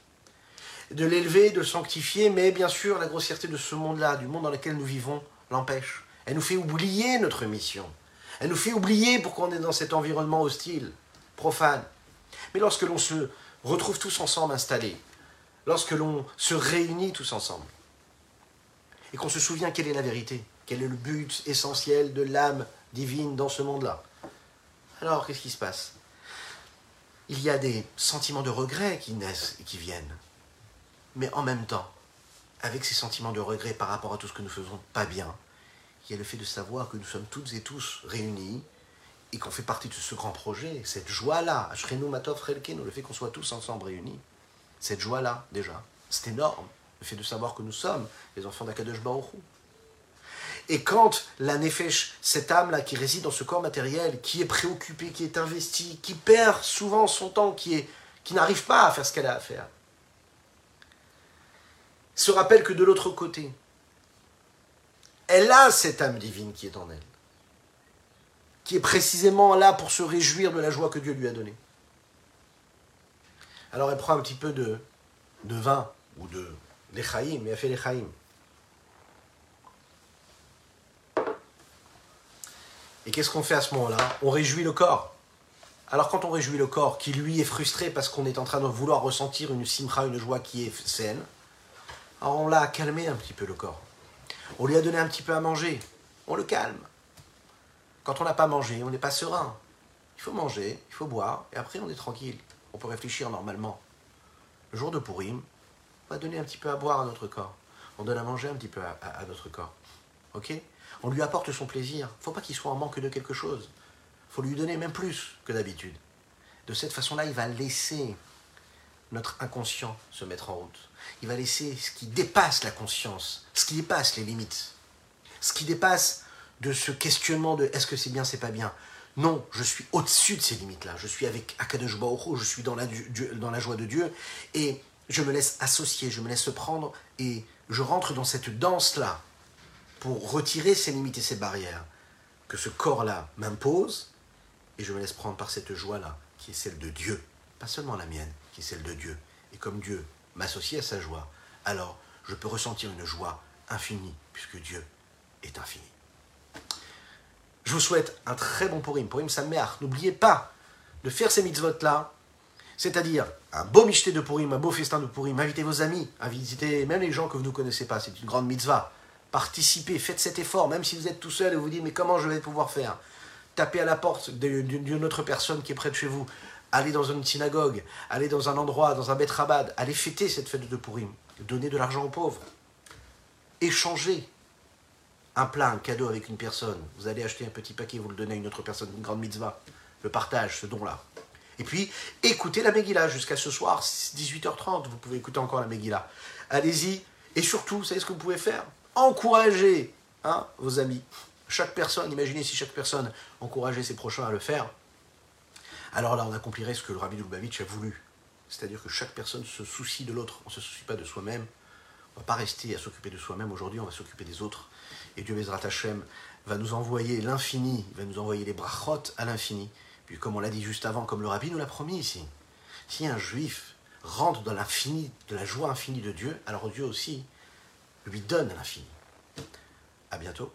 de l'élever, de le sanctifier, mais bien sûr, la grossièreté de ce monde-là, du monde dans lequel nous vivons, l'empêche. Elle nous fait oublier notre mission. Elle nous fait oublier pourquoi on est dans cet environnement hostile, profane. Mais lorsque l'on se retrouve tous ensemble installés, lorsque l'on se réunit tous ensemble, et qu'on se souvient quelle est la vérité, quel est le but essentiel de l'âme divine dans ce monde-là, alors qu'est-ce qui se passe? Il y a des sentiments de regret qui naissent et qui viennent mais en même temps, avec ces sentiments de regret par rapport à tout ce que nous faisons pas bien, il y a le fait de savoir que nous sommes toutes et tous réunis et qu'on fait partie de ce grand projet, cette joie-là, Matov le fait qu'on soit tous ensemble réunis, cette joie-là, déjà, c'est énorme, le fait de savoir que nous sommes les enfants d'Akadosh Baruch et quand la nefesh, cette âme-là qui réside dans ce corps matériel, qui est préoccupée, qui est investie, qui perd souvent son temps, qui, qui n'arrive pas à faire ce qu'elle a à faire, se rappelle que de l'autre côté, elle a cette âme divine qui est en elle, qui est précisément là pour se réjouir de la joie que Dieu lui a donnée. Alors elle prend un petit peu de, vin ou de Les chaïm, il a fait les chaïm. Et qu'est-ce qu'on fait à ce moment-là? On réjouit le corps. Alors quand on réjouit le corps, qui lui est frustré parce qu'on est en train de vouloir ressentir une simra, une joie qui est saine, alors on l'a calmé un petit peu le corps. On lui a donné un petit peu à manger. On le calme. Quand on n'a pas mangé, on n'est pas serein. Il faut manger, il faut boire, et après on est tranquille. On peut réfléchir normalement. Le jour de Purim, on va donner un petit peu à boire à notre corps. On donne à manger un petit peu à, à notre corps. Ok? On lui apporte son plaisir. Il ne faut pas qu'il soit en manque de quelque chose. Il faut lui donner même plus que d'habitude. De cette façon-là, il va laisser notre inconscient se mettre en route. Il va laisser ce qui dépasse la conscience, ce qui dépasse les limites, ce qui dépasse de ce questionnement de est-ce que c'est bien, c'est pas bien. Non, je suis au-dessus de ces limites-là. Je suis avec Akadosh Baruch je suis dans la, dans la joie de Dieu et je me laisse associer, je me laisse prendre et je rentre dans cette danse-là pour retirer ces limites et ces barrières que ce corps-là m'impose et je me laisse prendre par cette joie-là qui est celle de Dieu, pas seulement la mienne, qui est celle de Dieu. Et comme Dieu m'associe à sa joie, alors je peux ressentir une joie infinie puisque Dieu est infini. Je vous souhaite un très bon Purim, Purim Sameach. N'oubliez pas de faire ces mitzvot-là, c'est-à-dire un beau michté de Purim, un beau festin de Purim. Invitez vos amis, invitez même les gens que vous ne connaissez pas. C'est une grande mitzvah. Participez, faites cet effort, même si vous êtes tout seul et vous dites mais comment je vais pouvoir faire? Tapez à la porte d'une autre personne qui est près de chez vous. Allez dans une synagogue, allez dans un endroit, dans un Bet Rabad, allez fêter cette fête de Purim. Donnez de l'argent aux pauvres. Échangez un plat, un cadeau avec une personne. Vous allez acheter un petit paquet, vous le donnez à une autre personne, une grande mitzvah. Le partage, ce don-là. Et puis, écoutez la Megillah jusqu'à ce soir, 18h30. Vous pouvez écouter encore la Megillah. Allez-y. Et surtout, vous savez ce que vous pouvez faire? Encouragez hein, vos amis. Chaque personne, imaginez si chaque personne encourageait ses prochains à le faire. Alors là, on accomplirait ce que le Rabbi Lubavitch a voulu. C'est-à-dire que chaque personne se soucie de l'autre. On ne se soucie pas de soi-même. On ne va pas rester à s'occuper de soi-même. Aujourd'hui, on va s'occuper des autres. Et Dieu Bezrat Hashem va nous envoyer l'infini, va nous envoyer les brachot à l'infini. Puis comme on l'a dit juste avant, comme le Rabbi nous l'a promis ici, si un juif rentre dans l'infini, de la joie infinie de Dieu, alors Dieu aussi lui donne l'infini. À bientôt.